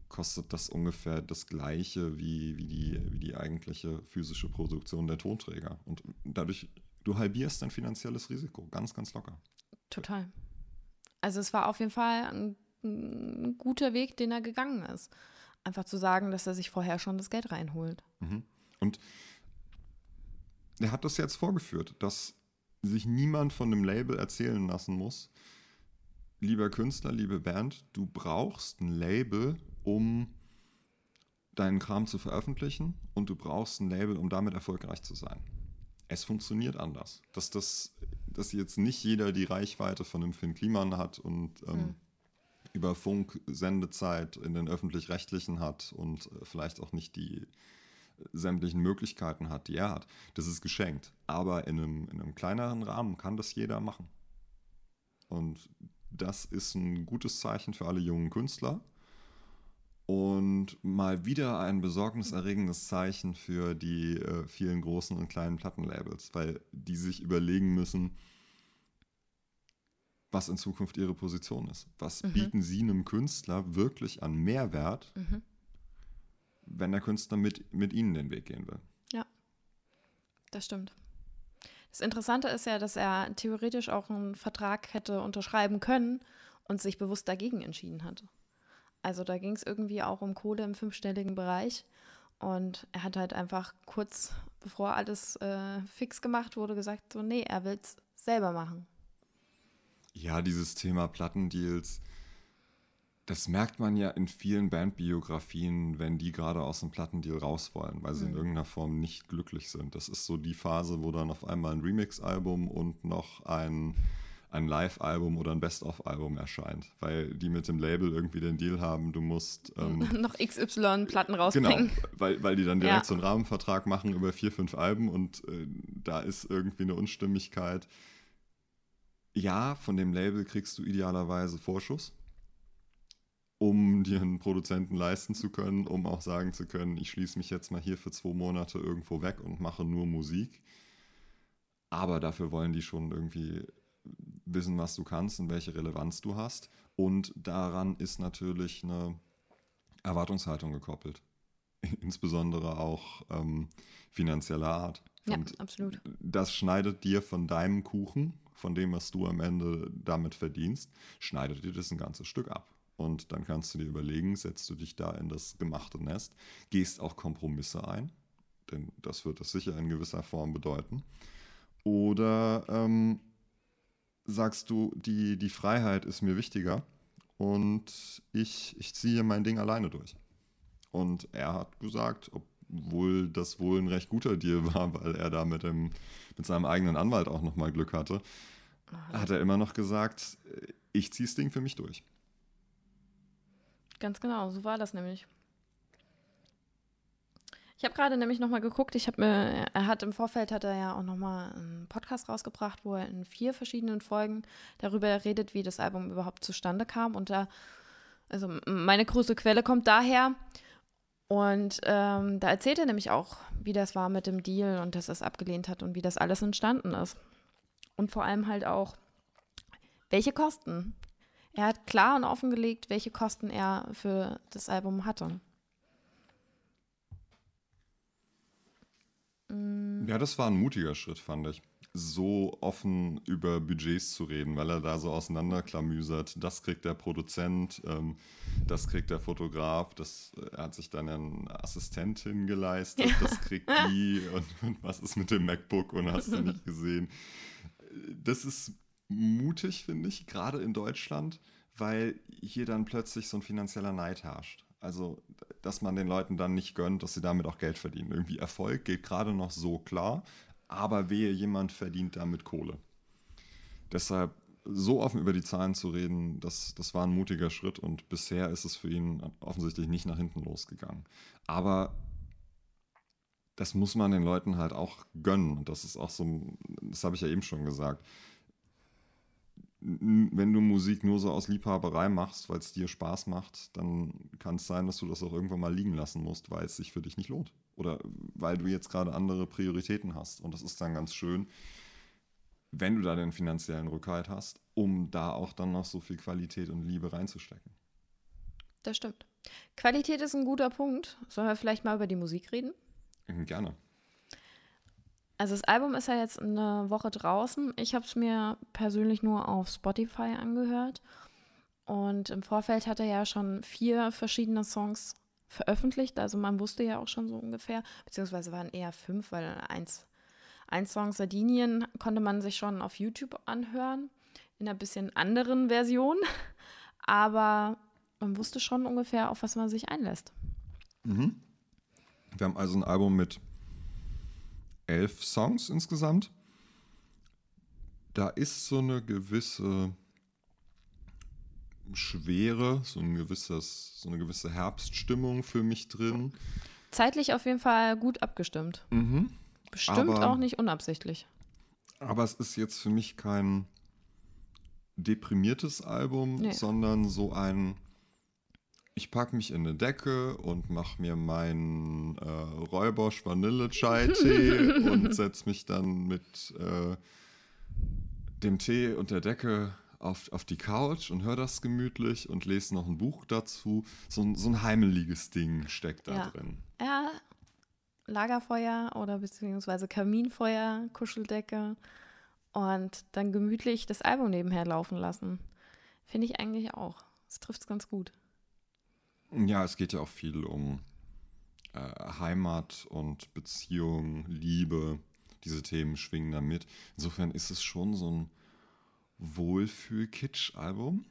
[SPEAKER 1] kostet das ungefähr das gleiche wie, wie, die, wie die eigentliche physische Produktion der Tonträger. Und dadurch, du halbierst dein finanzielles Risiko ganz, ganz locker.
[SPEAKER 2] Total. Also es war auf jeden Fall ein, ein guter Weg, den er gegangen ist. Einfach zu sagen, dass er sich vorher schon das Geld reinholt.
[SPEAKER 1] Mhm. Und er hat das jetzt vorgeführt, dass sich niemand von dem Label erzählen lassen muss, lieber Künstler, liebe Band, du brauchst ein Label, um deinen Kram zu veröffentlichen und du brauchst ein Label, um damit erfolgreich zu sein. Es funktioniert anders. Dass, das, dass jetzt nicht jeder die Reichweite von einem Finn Kliman hat und ähm, mhm. über Funk Sendezeit in den öffentlich-rechtlichen hat und äh, vielleicht auch nicht die sämtlichen Möglichkeiten hat, die er hat. Das ist geschenkt. Aber in einem, in einem kleineren Rahmen kann das jeder machen. Und das ist ein gutes Zeichen für alle jungen Künstler. Und mal wieder ein besorgniserregendes Zeichen für die äh, vielen großen und kleinen Plattenlabels, weil die sich überlegen müssen, was in Zukunft ihre Position ist. Was mhm. bieten sie einem Künstler wirklich an Mehrwert, mhm. wenn der Künstler mit, mit ihnen den Weg gehen will?
[SPEAKER 2] Ja, das stimmt. Das Interessante ist ja, dass er theoretisch auch einen Vertrag hätte unterschreiben können und sich bewusst dagegen entschieden hat. Also da ging es irgendwie auch um Kohle im fünfstelligen Bereich. Und er hat halt einfach kurz bevor alles äh, fix gemacht wurde, gesagt, so, nee, er will es selber machen.
[SPEAKER 1] Ja, dieses Thema Plattendeals Das merkt man ja in vielen Bandbiografien, wenn die gerade aus dem Plattendeal raus wollen, weil sie in
[SPEAKER 2] Mhm.
[SPEAKER 1] irgendeiner Form nicht glücklich sind. Das ist so die Phase, wo dann auf einmal ein Remix-Album und noch ein, ein Live-Album oder ein Best-of-Album erscheint, weil die mit dem Label irgendwie den Deal haben, du musst ähm,
[SPEAKER 2] Noch XY-Platten
[SPEAKER 1] Genau,
[SPEAKER 2] rausbringen.
[SPEAKER 1] weil, weil die dann direkt
[SPEAKER 2] Ja.
[SPEAKER 1] so einen Rahmenvertrag machen über vier, fünf Alben und äh, da ist irgendwie eine Unstimmigkeit. Ja, von dem Label kriegst du idealerweise Vorschuss, um dir einen Produzenten leisten zu können, um auch sagen zu können, ich schließe mich jetzt mal hier für zwei Monate irgendwo weg und mache nur Musik. Aber dafür wollen die schon irgendwie wissen, was du kannst und welche Relevanz du hast. Und daran ist natürlich eine Erwartungshaltung gekoppelt. Insbesondere auch ähm, finanzieller Art.
[SPEAKER 2] Ja,
[SPEAKER 1] Und
[SPEAKER 2] absolut.
[SPEAKER 1] das schneidet dir von deinem Kuchen, von dem, was du am Ende damit verdienst, schneidet dir das ein ganzes Stück ab. Und dann kannst du dir überlegen, setzt du dich da in das gemachte Nest, gehst auch Kompromisse ein, denn das wird es sicher in gewisser Form bedeuten. Oder ähm, sagst du, die, die Freiheit ist mir wichtiger und ich, ich ziehe mein Ding alleine durch. Und er hat gesagt, obwohl das wohl ein recht guter Deal war, weil er da mit, dem, mit seinem eigenen Anwalt auch nochmal Glück hatte, hat er immer noch gesagt, ich ziehe das Ding für mich durch.
[SPEAKER 2] Ganz genau, so war das nämlich. Ich habe gerade nämlich nochmal geguckt, ich habe mir, er hat im Vorfeld hat er ja auch nochmal einen Podcast rausgebracht, wo er in vier verschiedenen Folgen darüber redet, wie das Album überhaupt zustande kam. Und da, also meine größte Quelle kommt daher. Und ähm, da erzählt er nämlich auch, wie das war mit dem Deal und dass er es abgelehnt hat und wie das alles entstanden ist. Und vor allem halt auch, welche Kosten. Er hat klar und offengelegt, welche Kosten er für das Album hatte. Mm,
[SPEAKER 1] Ja, das war ein mutiger Schritt, fand ich. So offen über Budgets zu reden, weil er da so auseinanderklamüsert. Das kriegt der Produzent, ähm, das kriegt der Fotograf, das, äh, er hat sich dann eine Assistentin geleistet, das kriegt die und, und was ist mit dem MacBook und hast du nicht gesehen. Das ist mutig, finde ich, gerade in Deutschland, weil hier dann plötzlich so ein finanzieller Neid herrscht. Also, dass man den Leuten dann nicht gönnt, dass sie damit auch Geld verdienen. Irgendwie Erfolg geht gerade noch so klar, aber wehe, jemand verdient damit Kohle. Deshalb so offen über die Zahlen zu reden, das, das war ein mutiger Schritt und bisher ist es für ihn offensichtlich nicht nach hinten losgegangen. Aber das muss man den Leuten halt auch gönnen. Und das ist auch so, das habe ich ja eben schon gesagt. Wenn du Musik nur so aus Liebhaberei machst, weil es dir Spaß macht, dann kann es sein, dass du das auch irgendwann mal liegen lassen musst, weil es sich für dich nicht lohnt. Oder weil du jetzt gerade andere Prioritäten hast. Und das ist dann ganz schön, wenn du da den finanziellen Rückhalt hast, um da auch dann noch so viel Qualität und Liebe reinzustecken.
[SPEAKER 2] das stimmt. Qualität ist ein guter Punkt. Sollen wir vielleicht mal über die Musik reden?
[SPEAKER 1] Gerne.
[SPEAKER 2] Also das Album ist ja jetzt eine Woche draußen. Ich habe es mir persönlich nur auf Spotify angehört. Und im Vorfeld hat er ja schon vier verschiedene Songs veröffentlicht. Also man wusste ja auch schon so ungefähr, beziehungsweise waren eher fünf, weil eins, ein Song Sardinien konnte man sich schon auf YouTube anhören, in einer bisschen anderen Version. Aber man wusste schon ungefähr, auf was man sich einlässt.
[SPEAKER 1] Mhm. Wir haben also ein Album mit elf Songs insgesamt. Da ist so eine gewisse Schwere, so, ein gewisses, so eine gewisse Herbststimmung für mich drin.
[SPEAKER 2] Zeitlich auf jeden Fall gut abgestimmt.
[SPEAKER 1] Mhm.
[SPEAKER 2] Bestimmt
[SPEAKER 1] Aber-
[SPEAKER 2] auch nicht unabsichtlich.
[SPEAKER 1] Aber es ist jetzt für mich kein deprimiertes Album,
[SPEAKER 2] Nee.
[SPEAKER 1] sondern so ein, ich packe mich in eine Decke und mache mir meinen äh, Räubosch Vanille-Chai-Tee und setze mich dann mit äh, dem Tee und der Decke auf, auf die Couch und höre das gemütlich und lese noch ein Buch dazu. So, ein- so ein heimeliges Ding steckt da
[SPEAKER 2] Ja.
[SPEAKER 1] drin.
[SPEAKER 2] Ja, Lagerfeuer oder beziehungsweise Kaminfeuer, Kuscheldecke und dann gemütlich das Album nebenher laufen lassen. Finde ich eigentlich auch. Das trifft es ganz gut.
[SPEAKER 1] Ja, es geht ja auch viel um äh, Heimat und Beziehung, Liebe. Diese Themen schwingen da mit. Insofern ist es schon so ein Wohlfühl-Kitsch-Album.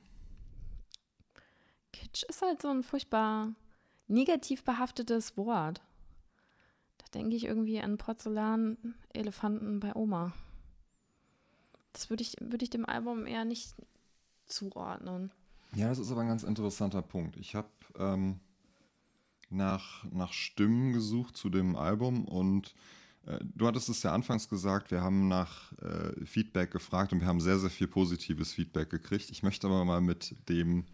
[SPEAKER 2] Kitsch ist halt so ein furchtbar negativ behaftetes Wort. Da denke ich irgendwie an Porzellan-Elefanten bei Oma. Das würde ich, würd ich dem Album eher nicht zuordnen.
[SPEAKER 1] Ja, das ist aber ein ganz interessanter Punkt. Ich habe ähm, nach, nach Stimmen gesucht zu dem Album und äh, du hattest es ja anfangs gesagt, wir haben nach äh, Feedback gefragt und wir haben sehr, sehr viel positives Feedback gekriegt. Ich möchte aber mal mit dem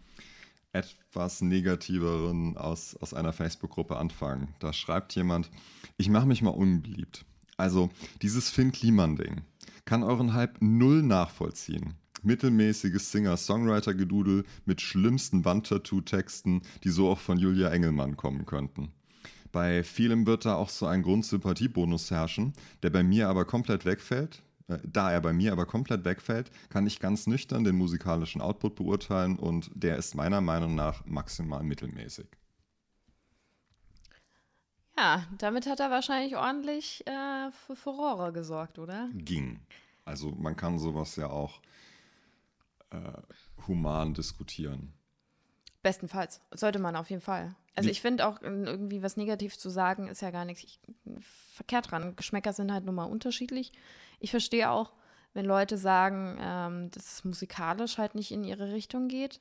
[SPEAKER 1] etwas negativeren aus, aus einer Facebook-Gruppe anfangen. Da schreibt jemand, ich mache mich mal unbeliebt. Also dieses Finn Kliman-Ding kann euren Hype null nachvollziehen. Mittelmäßiges Singer-Songwriter-Gedudel mit schlimmsten Wandtattoo-Texten, die so auch von Julia Engelmann kommen könnten. Bei vielem wird da auch so ein Grundsympathiebonus herrschen, der bei mir aber komplett wegfällt. Äh, da er bei mir aber komplett wegfällt, kann ich ganz nüchtern den musikalischen Output beurteilen und der ist meiner Meinung nach maximal mittelmäßig.
[SPEAKER 2] Ja, damit hat er wahrscheinlich ordentlich äh, für Furore gesorgt, oder?
[SPEAKER 1] Ging. Also man kann sowas ja auch äh, human diskutieren.
[SPEAKER 2] Bestenfalls. Sollte man auf jeden Fall. Also ich finde auch irgendwie was negativ zu sagen, ist ja gar nichts verkehrt dran. Geschmäcker sind halt nun mal unterschiedlich. Ich verstehe auch, wenn Leute sagen, ähm, dass es musikalisch halt nicht in ihre Richtung geht.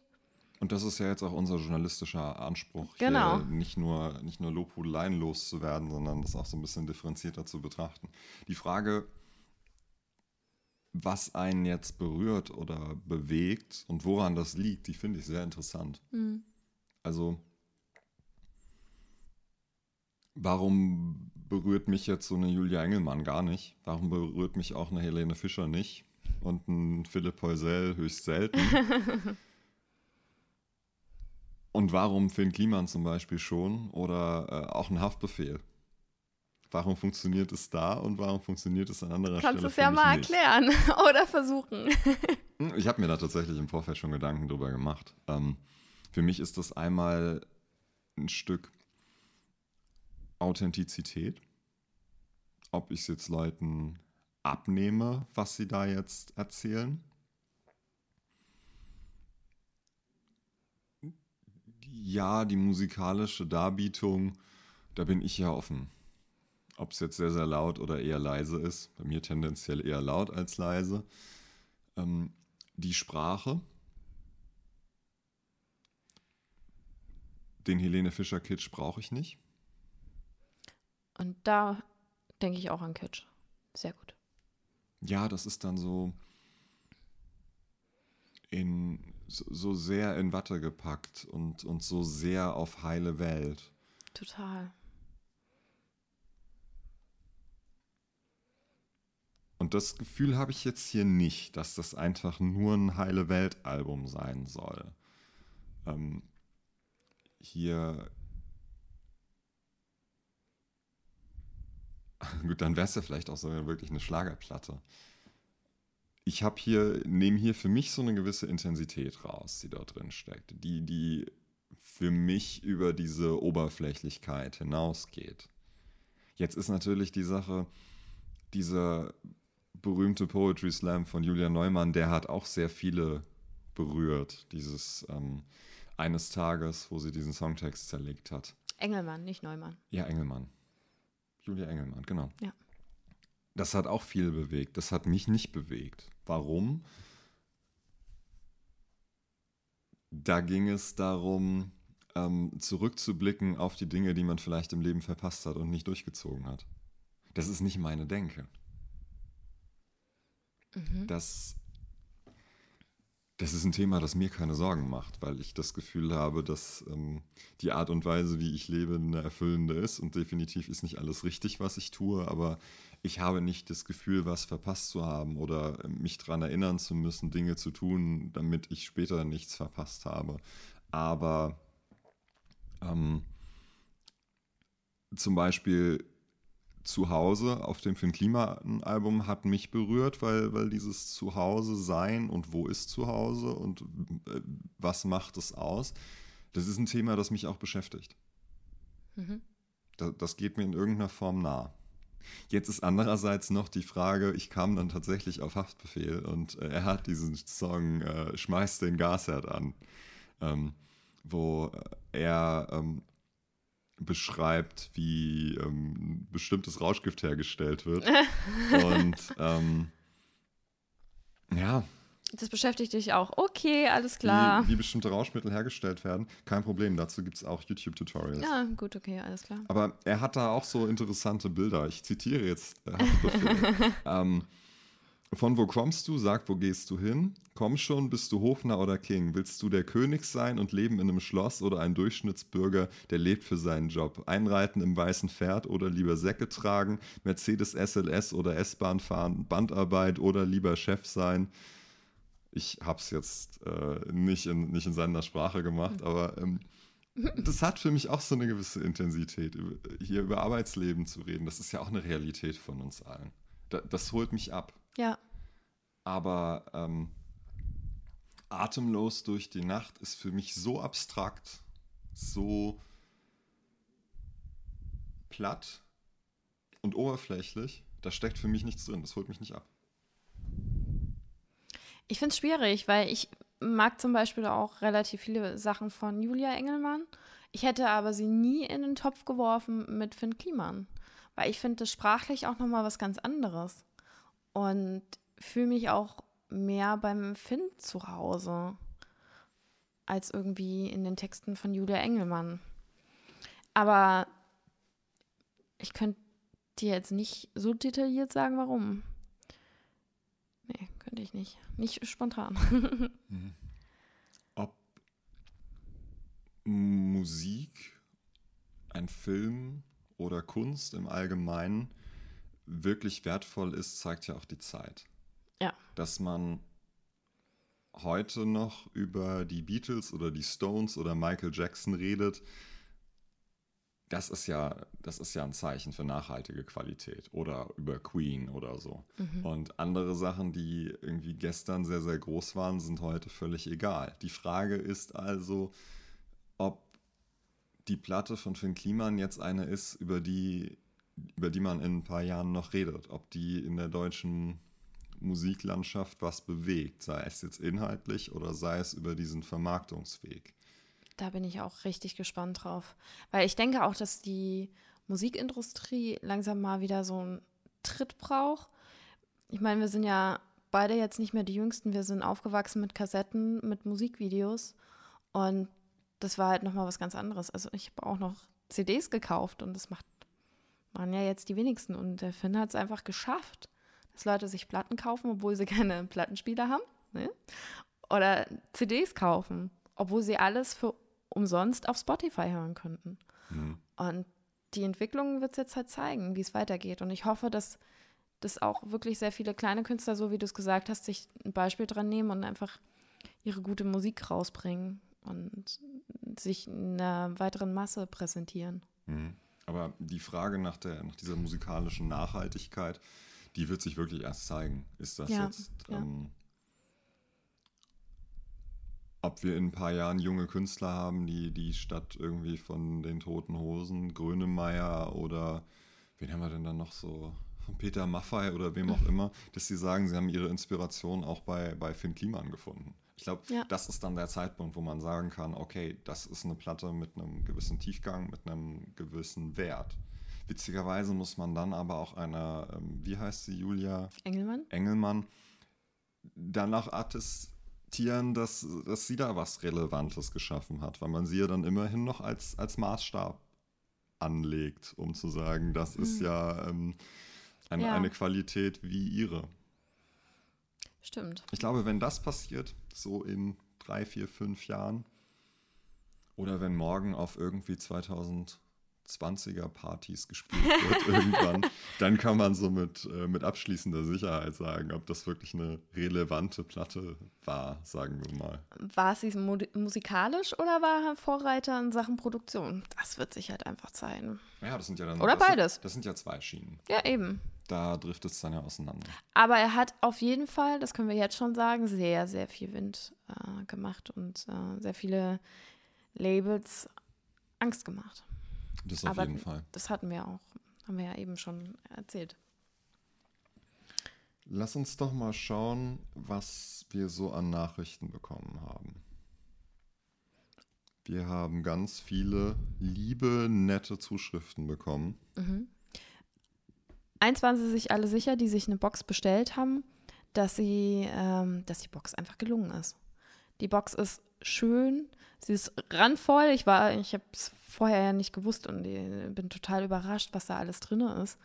[SPEAKER 1] Und das ist ja jetzt auch unser journalistischer Anspruch,
[SPEAKER 2] genau.
[SPEAKER 1] hier nicht nur, nicht nur Lobhudeleien loszuwerden, sondern das auch so ein bisschen differenzierter zu betrachten. Die Frage, was einen jetzt berührt oder bewegt und woran das liegt, die finde ich sehr interessant. Mhm. Also, warum berührt mich jetzt so eine Julia Engelmann gar nicht? Warum berührt mich auch eine Helene Fischer nicht? Und ein Philipp Heusel höchst selten? und warum Finn Kliman zum Beispiel schon? Oder äh, auch ein Haftbefehl? Warum funktioniert es da und warum funktioniert es an anderer
[SPEAKER 2] Kannst
[SPEAKER 1] Stelle?
[SPEAKER 2] Kannst du es ja mal
[SPEAKER 1] nicht?
[SPEAKER 2] erklären oder versuchen.
[SPEAKER 1] Hm, ich habe mir da tatsächlich im Vorfeld schon Gedanken drüber gemacht. Ähm, für mich ist das einmal ein Stück Authentizität. Ob ich es jetzt Leuten abnehme, was sie da jetzt erzählen. Ja, die musikalische Darbietung, da bin ich ja offen. Ob es jetzt sehr, sehr laut oder eher leise ist. Bei mir tendenziell eher laut als leise. Ähm, die Sprache. Den Helene Fischer Kitsch brauche ich nicht.
[SPEAKER 2] Und da denke ich auch an Kitsch. Sehr gut.
[SPEAKER 1] Ja, das ist dann so in so sehr in Watte gepackt und, und so sehr auf heile Welt.
[SPEAKER 2] Total.
[SPEAKER 1] Und das Gefühl habe ich jetzt hier nicht, dass das einfach nur ein heile Welt-Album sein soll. Ähm, hier Gut, dann wäre es ja vielleicht auch so wirklich eine Schlagerplatte. Ich habe hier, nehme hier für mich so eine gewisse Intensität raus, die dort drin steckt, die, die für mich über diese Oberflächlichkeit hinausgeht. Jetzt ist natürlich die Sache, dieser berühmte Poetry Slam von Julia Neumann, der hat auch sehr viele berührt, dieses ähm, eines Tages, wo sie diesen Songtext zerlegt hat.
[SPEAKER 2] Engelmann, nicht Neumann.
[SPEAKER 1] Ja, Engelmann. Julia Engelmann, genau.
[SPEAKER 2] Ja.
[SPEAKER 1] Das hat auch viel bewegt. Das hat mich nicht bewegt. Warum? Da ging es darum, ähm, zurückzublicken auf die Dinge, die man vielleicht im Leben verpasst hat und nicht durchgezogen hat. Das ist nicht meine Denke. Mhm. Das das ist ein Thema, das mir keine Sorgen macht, weil ich das Gefühl habe, dass ähm, die Art und Weise, wie ich lebe, eine erfüllende ist. Und definitiv ist nicht alles richtig, was ich tue, aber ich habe nicht das Gefühl, was verpasst zu haben oder äh, mich daran erinnern zu müssen, Dinge zu tun, damit ich später nichts verpasst habe. Aber ähm, zum Beispiel Zuhause auf dem Finn Klima-Album hat mich berührt, weil, weil dieses Zuhause sein und wo ist Zuhause und äh, was macht es aus, das ist ein Thema, das mich auch beschäftigt. Mhm. Das, das geht mir in irgendeiner Form nah. Jetzt ist andererseits noch die Frage, ich kam dann tatsächlich auf Haftbefehl und äh, er hat diesen Song äh, Schmeiß den Gasherd an. Ähm, wo er ähm, beschreibt, wie ähm, ein bestimmtes Rauschgift hergestellt wird. Und ähm, ja.
[SPEAKER 2] Das beschäftigt dich auch. Okay, alles klar.
[SPEAKER 1] Wie, wie bestimmte Rauschmittel hergestellt werden. Kein Problem, dazu gibt es auch YouTube-Tutorials.
[SPEAKER 2] Ja, gut, okay, alles klar.
[SPEAKER 1] Aber er hat da auch so interessante Bilder. Ich zitiere jetzt äh, ähm, von wo kommst du? Sag, wo gehst du hin? Komm schon, bist du Hofner oder King? Willst du der König sein und leben in einem Schloss oder ein Durchschnittsbürger, der lebt für seinen Job? Einreiten im weißen Pferd oder lieber Säcke tragen? Mercedes SLS oder S-Bahn fahren? Bandarbeit oder lieber Chef sein? Ich hab's jetzt äh, nicht, in, nicht in seiner Sprache gemacht, aber ähm, das hat für mich auch so eine gewisse Intensität, hier über Arbeitsleben zu reden. Das ist ja auch eine Realität von uns allen. das, das holt mich ab.
[SPEAKER 2] Ja.
[SPEAKER 1] Aber ähm, atemlos durch die Nacht ist für mich so abstrakt, so platt und oberflächlich. Da steckt für mich nichts drin. Das holt mich nicht ab.
[SPEAKER 2] Ich finde es schwierig, weil ich mag zum Beispiel auch relativ viele Sachen von Julia Engelmann. Ich hätte aber sie nie in den Topf geworfen mit Finn Kliman, weil ich finde das sprachlich auch nochmal was ganz anderes und fühle mich auch mehr beim Finn zu Hause als irgendwie in den Texten von Julia Engelmann. Aber ich könnte dir jetzt nicht so detailliert sagen, warum. Nee, könnte ich nicht. Nicht spontan.
[SPEAKER 1] Mhm. Ob Musik, ein Film oder Kunst im Allgemeinen wirklich wertvoll ist, zeigt ja auch die Zeit.
[SPEAKER 2] Ja.
[SPEAKER 1] Dass man heute noch über die Beatles oder die Stones oder Michael Jackson redet, das ist ja, das ist ja ein Zeichen für nachhaltige Qualität oder über Queen oder so. Mhm. Und andere Sachen, die irgendwie gestern sehr, sehr groß waren, sind heute völlig egal. Die Frage ist also, ob die Platte von Finn Kliman jetzt eine ist, über die über die man in ein paar Jahren noch redet, ob die in der deutschen Musiklandschaft was bewegt, sei es jetzt inhaltlich oder sei es über diesen Vermarktungsweg.
[SPEAKER 2] Da bin ich auch richtig gespannt drauf, weil ich denke auch, dass die Musikindustrie langsam mal wieder so einen Tritt braucht. Ich meine, wir sind ja beide jetzt nicht mehr die Jüngsten, wir sind aufgewachsen mit Kassetten, mit Musikvideos und das war halt nochmal was ganz anderes. Also ich habe auch noch CDs gekauft und das macht waren ja jetzt die wenigsten. Und der Finn hat es einfach geschafft, dass Leute sich Platten kaufen, obwohl sie keine Plattenspieler haben. Ne? Oder CDs kaufen, obwohl sie alles für umsonst auf Spotify hören könnten. Mhm. Und die Entwicklung wird es jetzt halt zeigen, wie es weitergeht. Und ich hoffe, dass das auch wirklich sehr viele kleine Künstler, so wie du es gesagt hast, sich ein Beispiel dran nehmen und einfach ihre gute Musik rausbringen und sich in einer weiteren Masse präsentieren.
[SPEAKER 1] Mhm. Aber die Frage nach, der, nach dieser musikalischen Nachhaltigkeit, die wird sich wirklich erst zeigen. Ist das ja, jetzt, ja. Ähm, ob wir in ein paar Jahren junge Künstler haben, die die Stadt irgendwie von den Toten Hosen, Grönemeyer oder wen haben wir denn dann noch so, von Peter Maffei oder wem auch immer, dass sie sagen, sie haben ihre Inspiration auch bei, bei Finn Kliman gefunden. Ich glaube, ja. das ist dann der Zeitpunkt, wo man sagen kann, okay, das ist eine Platte mit einem gewissen Tiefgang, mit einem gewissen Wert. Witzigerweise muss man dann aber auch einer, ähm, wie heißt sie, Julia?
[SPEAKER 2] Engelmann.
[SPEAKER 1] Engelmann, danach attestieren, dass, dass sie da was Relevantes geschaffen hat, weil man sie ja dann immerhin noch als, als Maßstab anlegt, um zu sagen, das ist mhm. ja, ähm, eine, ja. eine Qualität wie ihre.
[SPEAKER 2] Stimmt.
[SPEAKER 1] Ich glaube, wenn das passiert, so in drei, vier, fünf Jahren, oder wenn morgen auf irgendwie 2000 20er-Partys gespielt wird irgendwann, dann kann man so mit, äh, mit abschließender Sicherheit sagen, ob das wirklich eine relevante Platte war, sagen wir mal.
[SPEAKER 2] War sie mu musikalisch oder war er Vorreiter in Sachen Produktion? Das wird sich halt einfach zeigen.
[SPEAKER 1] Ja, das sind ja dann.
[SPEAKER 2] Oder
[SPEAKER 1] das
[SPEAKER 2] beides.
[SPEAKER 1] Sind, das sind ja zwei Schienen.
[SPEAKER 2] Ja, eben.
[SPEAKER 1] Da driftet es dann ja auseinander.
[SPEAKER 2] Aber er hat auf jeden Fall, das können wir jetzt schon sagen, sehr, sehr viel Wind äh, gemacht und äh, sehr viele Labels Angst gemacht.
[SPEAKER 1] Das auf Aber jeden Fall.
[SPEAKER 2] Das hatten wir auch, haben wir ja eben schon erzählt.
[SPEAKER 1] Lass uns doch mal schauen, was wir so an Nachrichten bekommen haben. Wir haben ganz viele liebe, nette Zuschriften bekommen.
[SPEAKER 2] Mhm. Eins waren sie sich alle sicher, die sich eine Box bestellt haben, dass sie, ähm, dass die Box einfach gelungen ist. Die Box ist schön, sie ist randvoll. Ich war, ich habe es vorher ja nicht gewusst und bin total überrascht, was da alles drin ist.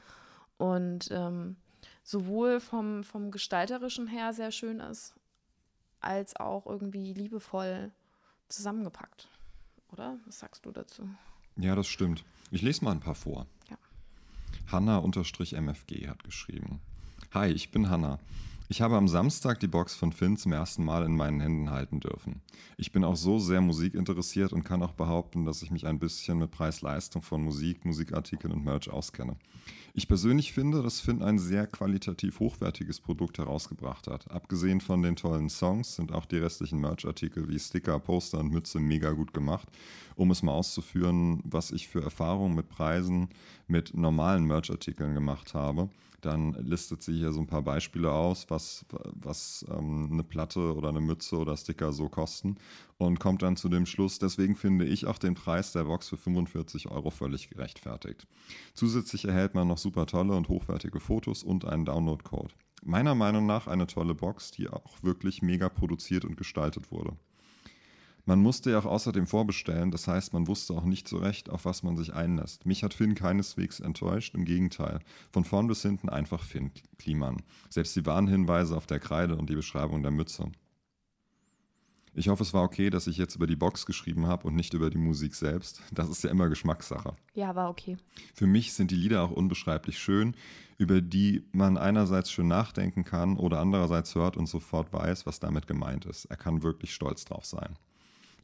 [SPEAKER 2] Und ähm, sowohl vom, vom Gestalterischen her sehr schön ist, als auch irgendwie liebevoll zusammengepackt. Oder? Was sagst du dazu?
[SPEAKER 1] Ja, das stimmt. Ich lese mal ein paar vor.
[SPEAKER 2] Ja.
[SPEAKER 1] Hanna-MFG hat geschrieben. Hi, ich bin Hanna. Ich habe am Samstag die Box von Finn zum ersten Mal in meinen Händen halten dürfen. Ich bin auch so sehr musikinteressiert und kann auch behaupten, dass ich mich ein bisschen mit Preis-Leistung von Musik, Musikartikeln und Merch auskenne. Ich persönlich finde, dass Finn ein sehr qualitativ hochwertiges Produkt herausgebracht hat. Abgesehen von den tollen Songs sind auch die restlichen Merch-Artikel wie Sticker, Poster und Mütze mega gut gemacht. Um es mal auszuführen, was ich für Erfahrungen mit Preisen mit normalen Merch-Artikeln gemacht habe dann listet sie hier so ein paar Beispiele aus, was, was ähm, eine Platte oder eine Mütze oder Sticker so kosten und kommt dann zu dem Schluss, deswegen finde ich auch den Preis der Box für 45 Euro völlig gerechtfertigt. Zusätzlich erhält man noch super tolle und hochwertige Fotos und einen Download-Code. Meiner Meinung nach eine tolle Box, die auch wirklich mega produziert und gestaltet wurde. Man musste ja auch außerdem vorbestellen, das heißt, man wusste auch nicht so recht, auf was man sich einlässt. Mich hat Finn keineswegs enttäuscht, im Gegenteil. Von vorn bis hinten einfach Finn Kliman. Selbst die Warnhinweise auf der Kreide und die Beschreibung der Mütze. Ich hoffe, es war okay, dass ich jetzt über die Box geschrieben habe und nicht über die Musik selbst. Das ist ja immer Geschmackssache.
[SPEAKER 2] Ja, war okay.
[SPEAKER 1] Für mich sind die Lieder auch unbeschreiblich schön, über die man einerseits schön nachdenken kann oder andererseits hört und sofort weiß, was damit gemeint ist. Er kann wirklich stolz drauf sein.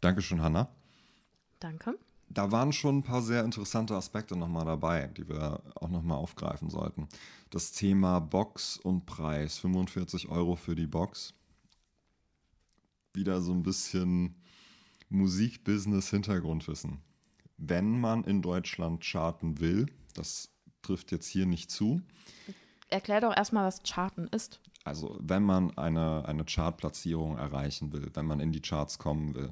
[SPEAKER 1] Dankeschön, Hanna.
[SPEAKER 2] Danke.
[SPEAKER 1] Da waren schon ein paar sehr interessante Aspekte nochmal dabei, die wir auch nochmal aufgreifen sollten. Das Thema Box und Preis, 45 Euro für die Box. Wieder so ein bisschen Musikbusiness-Hintergrundwissen. Wenn man in Deutschland charten will, das trifft jetzt hier nicht zu.
[SPEAKER 2] Erklär doch erstmal, was Charten ist.
[SPEAKER 1] Also, wenn man eine, eine Chartplatzierung erreichen will, wenn man in die Charts kommen will,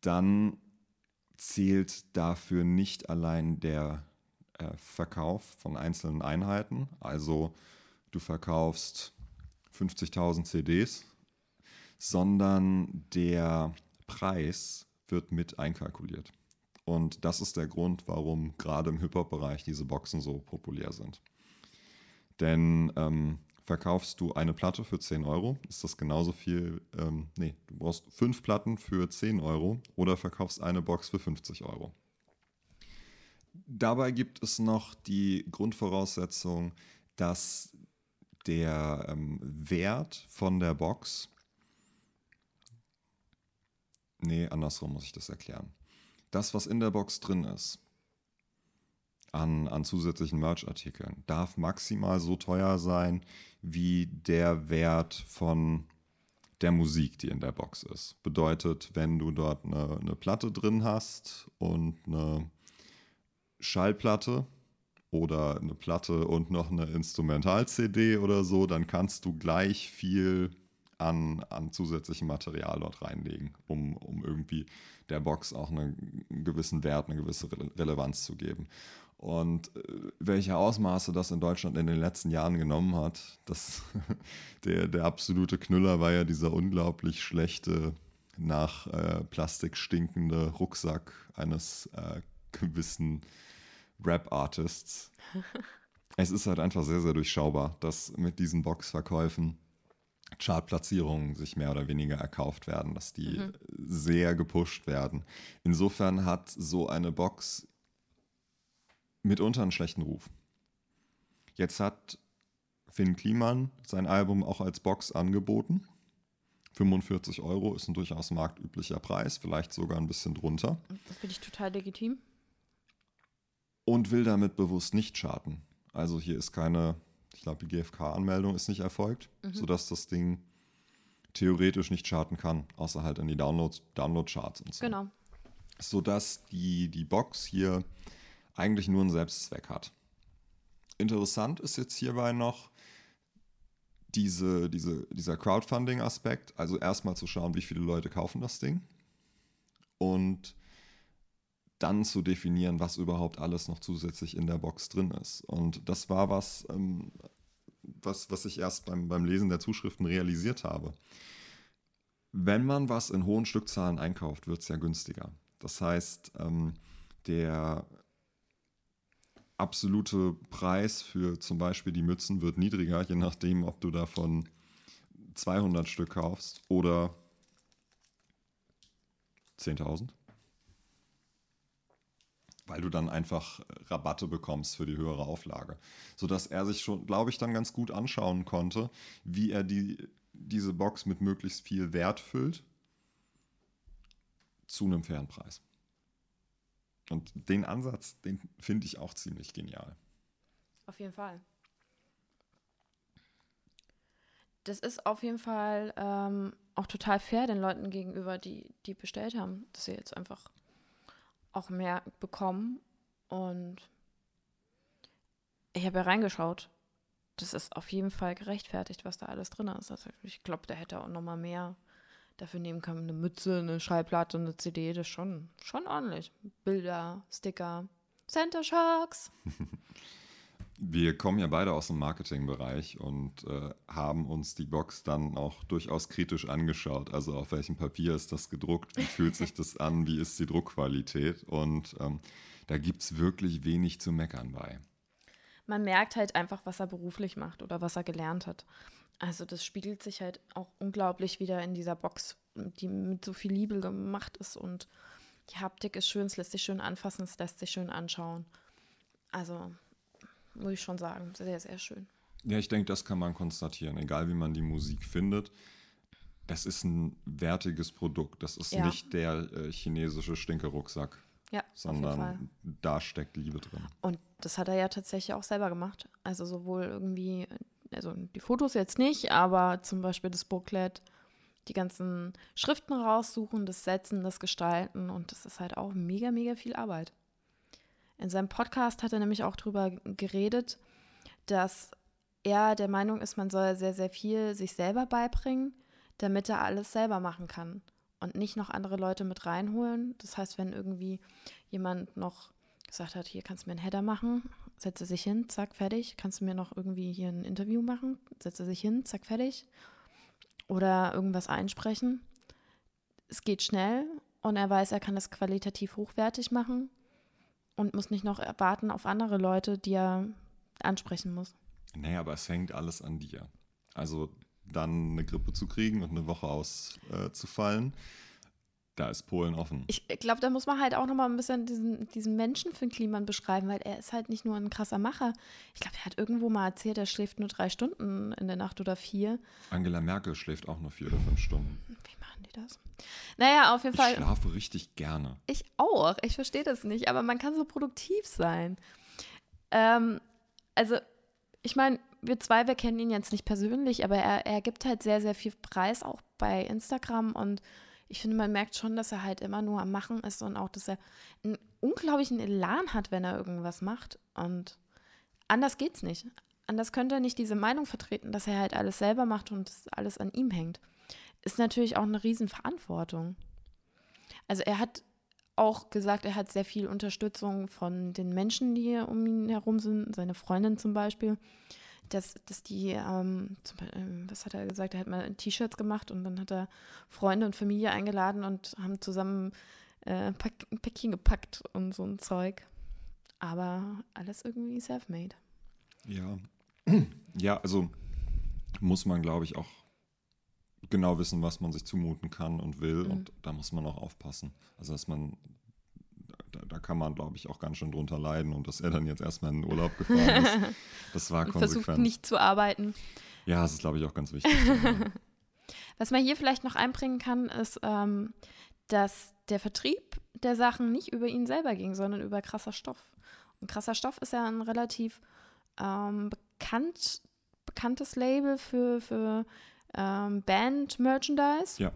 [SPEAKER 1] dann zählt dafür nicht allein der äh, Verkauf von einzelnen Einheiten. Also du verkaufst 50.000 CDs, sondern der Preis wird mit einkalkuliert. Und das ist der Grund, warum gerade im Hip-Hop-Bereich diese Boxen so populär sind. Denn ähm, verkaufst du eine Platte für 10 Euro, ist das genauso viel, ähm, nee, du brauchst fünf Platten für 10 Euro oder verkaufst eine Box für 50 Euro. Dabei gibt es noch die Grundvoraussetzung, dass der ähm, Wert von der Box, nee, andersrum muss ich das erklären. Das, was in der Box drin ist, an, an zusätzlichen Merch-Artikeln darf maximal so teuer sein wie der Wert von der Musik, die in der Box ist. Bedeutet, wenn du dort eine, eine Platte drin hast und eine Schallplatte oder eine Platte und noch eine Instrumental-CD oder so, dann kannst du gleich viel an, an zusätzlichem Material dort reinlegen, um, um irgendwie der Box auch einen, einen gewissen Wert, eine gewisse Relevanz zu geben. Und äh, welche Ausmaße das in Deutschland in den letzten Jahren genommen hat, das, der, der absolute Knüller war ja dieser unglaublich schlechte, nach äh, Plastik stinkende Rucksack eines äh, gewissen Rap-Artists. es ist halt einfach sehr, sehr durchschaubar, dass mit diesen Boxverkäufen Chartplatzierungen sich mehr oder weniger erkauft werden, dass die mhm. sehr gepusht werden. Insofern hat so eine Box mitunter einen schlechten Ruf. Jetzt hat Finn Kliman sein Album auch als Box angeboten. 45 Euro ist ein durchaus marktüblicher Preis, vielleicht sogar ein bisschen drunter.
[SPEAKER 2] Das finde ich total legitim.
[SPEAKER 1] Und will damit bewusst nicht charten. Also hier ist keine, ich glaube, die GfK-Anmeldung ist nicht erfolgt, mhm. sodass das Ding theoretisch nicht charten kann, außer halt in die Downloads, Download-Charts und so.
[SPEAKER 2] Genau.
[SPEAKER 1] Sodass die, die Box hier eigentlich nur einen Selbstzweck hat. Interessant ist jetzt hierbei noch diese, diese, dieser Crowdfunding-Aspekt, also erstmal zu schauen, wie viele Leute kaufen das Ding und dann zu definieren, was überhaupt alles noch zusätzlich in der Box drin ist. Und das war was, ähm, was, was ich erst beim, beim Lesen der Zuschriften realisiert habe. Wenn man was in hohen Stückzahlen einkauft, wird es ja günstiger. Das heißt, ähm, der absolute Preis für zum Beispiel die Mützen wird niedriger, je nachdem, ob du davon 200 Stück kaufst oder 10.000. Weil du dann einfach Rabatte bekommst für die höhere Auflage. Sodass er sich schon, glaube ich, dann ganz gut anschauen konnte, wie er die, diese Box mit möglichst viel Wert füllt zu einem fairen Preis. Und den Ansatz, den finde ich auch ziemlich genial.
[SPEAKER 2] Auf jeden Fall. Das ist auf jeden Fall ähm, auch total fair den Leuten gegenüber, die, die bestellt haben, dass sie jetzt einfach auch mehr bekommen. Und ich habe ja reingeschaut. Das ist auf jeden Fall gerechtfertigt, was da alles drin ist. Also ich glaube, da hätte auch noch mal mehr dafür nehmen kann. Eine Mütze, eine Schallplatte, eine CD, das ist schon, schon ordentlich. Bilder, Sticker, Center Shocks.
[SPEAKER 1] Wir kommen ja beide aus dem Marketingbereich und äh, haben uns die Box dann auch durchaus kritisch angeschaut. Also auf welchem Papier ist das gedruckt? Wie fühlt sich das an? Wie ist die Druckqualität? Und ähm, da gibt es wirklich wenig zu meckern bei.
[SPEAKER 2] Man merkt halt einfach, was er beruflich macht oder was er gelernt hat. Also das spiegelt sich halt auch unglaublich wieder in dieser Box, die mit so viel Liebe gemacht ist und die Haptik ist schön, es lässt sich schön anfassen, es lässt sich schön anschauen. Also muss ich schon sagen, sehr, sehr schön.
[SPEAKER 1] Ja, ich denke, das kann man konstatieren, egal wie man die Musik findet. Es ist ein wertiges Produkt. Das ist ja. nicht der äh, chinesische Stinkerucksack. Ja, sondern da steckt Liebe drin.
[SPEAKER 2] Und das hat er ja tatsächlich auch selber gemacht. Also sowohl irgendwie also die Fotos jetzt nicht, aber zum Beispiel das Booklet, die ganzen Schriften raussuchen, das Setzen, das Gestalten und das ist halt auch mega, mega viel Arbeit. In seinem Podcast hat er nämlich auch darüber geredet, dass er der Meinung ist, man soll sehr, sehr viel sich selber beibringen, damit er alles selber machen kann und nicht noch andere Leute mit reinholen. Das heißt, wenn irgendwie jemand noch gesagt hat, hier kannst du mir einen Header machen, setze sich hin, zack, fertig. Kannst du mir noch irgendwie hier ein Interview machen? Setze sich hin, zack, fertig. Oder irgendwas einsprechen. Es geht schnell und er weiß, er kann das qualitativ hochwertig machen und muss nicht noch warten auf andere Leute, die er ansprechen muss.
[SPEAKER 1] Naja, aber es hängt alles an dir. Also dann eine Grippe zu kriegen und eine Woche auszufallen. Äh, da ist Polen offen.
[SPEAKER 2] Ich glaube, da muss man halt auch nochmal ein bisschen diesen, diesen Menschen für Kliman beschreiben, weil er ist halt nicht nur ein krasser Macher. Ich glaube, er hat irgendwo mal erzählt, er schläft nur drei Stunden in der Nacht oder vier.
[SPEAKER 1] Angela Merkel schläft auch nur vier oder fünf Stunden.
[SPEAKER 2] Wie machen die das? Naja, auf jeden
[SPEAKER 1] ich
[SPEAKER 2] Fall.
[SPEAKER 1] Ich schlafe richtig gerne.
[SPEAKER 2] Ich auch. Ich verstehe das nicht, aber man kann so produktiv sein. Ähm, also, ich meine, wir zwei, wir kennen ihn jetzt nicht persönlich, aber er, er gibt halt sehr, sehr viel Preis auch bei Instagram und ich finde, man merkt schon, dass er halt immer nur am Machen ist und auch, dass er einen unglaublichen Elan hat, wenn er irgendwas macht. Und anders geht's nicht. Anders könnte er nicht diese Meinung vertreten, dass er halt alles selber macht und alles an ihm hängt. Ist natürlich auch eine Riesenverantwortung. Also er hat auch gesagt, er hat sehr viel Unterstützung von den Menschen, die um ihn herum sind, seine Freundin zum Beispiel dass, dass die, ähm, Beispiel, was hat er gesagt, er hat mal T-Shirts gemacht und dann hat er Freunde und Familie eingeladen und haben zusammen äh, ein Päckchen gepackt und so ein Zeug. Aber alles irgendwie self-made.
[SPEAKER 1] Ja. Ja, also muss man, glaube ich, auch genau wissen, was man sich zumuten kann und will. Mhm. Und da muss man auch aufpassen. Also, dass man da, kann man, glaube ich, auch ganz schön drunter leiden. Und dass er dann jetzt erstmal in den Urlaub gefahren ist, das war konsequent.
[SPEAKER 2] Versucht nicht zu arbeiten.
[SPEAKER 1] Ja, das ist, glaube ich, auch ganz wichtig.
[SPEAKER 2] Was man hier vielleicht noch einbringen kann, ist, ähm, dass der Vertrieb der Sachen nicht über ihn selber ging, sondern über krasser Stoff. Und krasser Stoff ist ja ein relativ ähm, bekannt, bekanntes Label für, für ähm, Band-Merchandise.
[SPEAKER 1] Ja.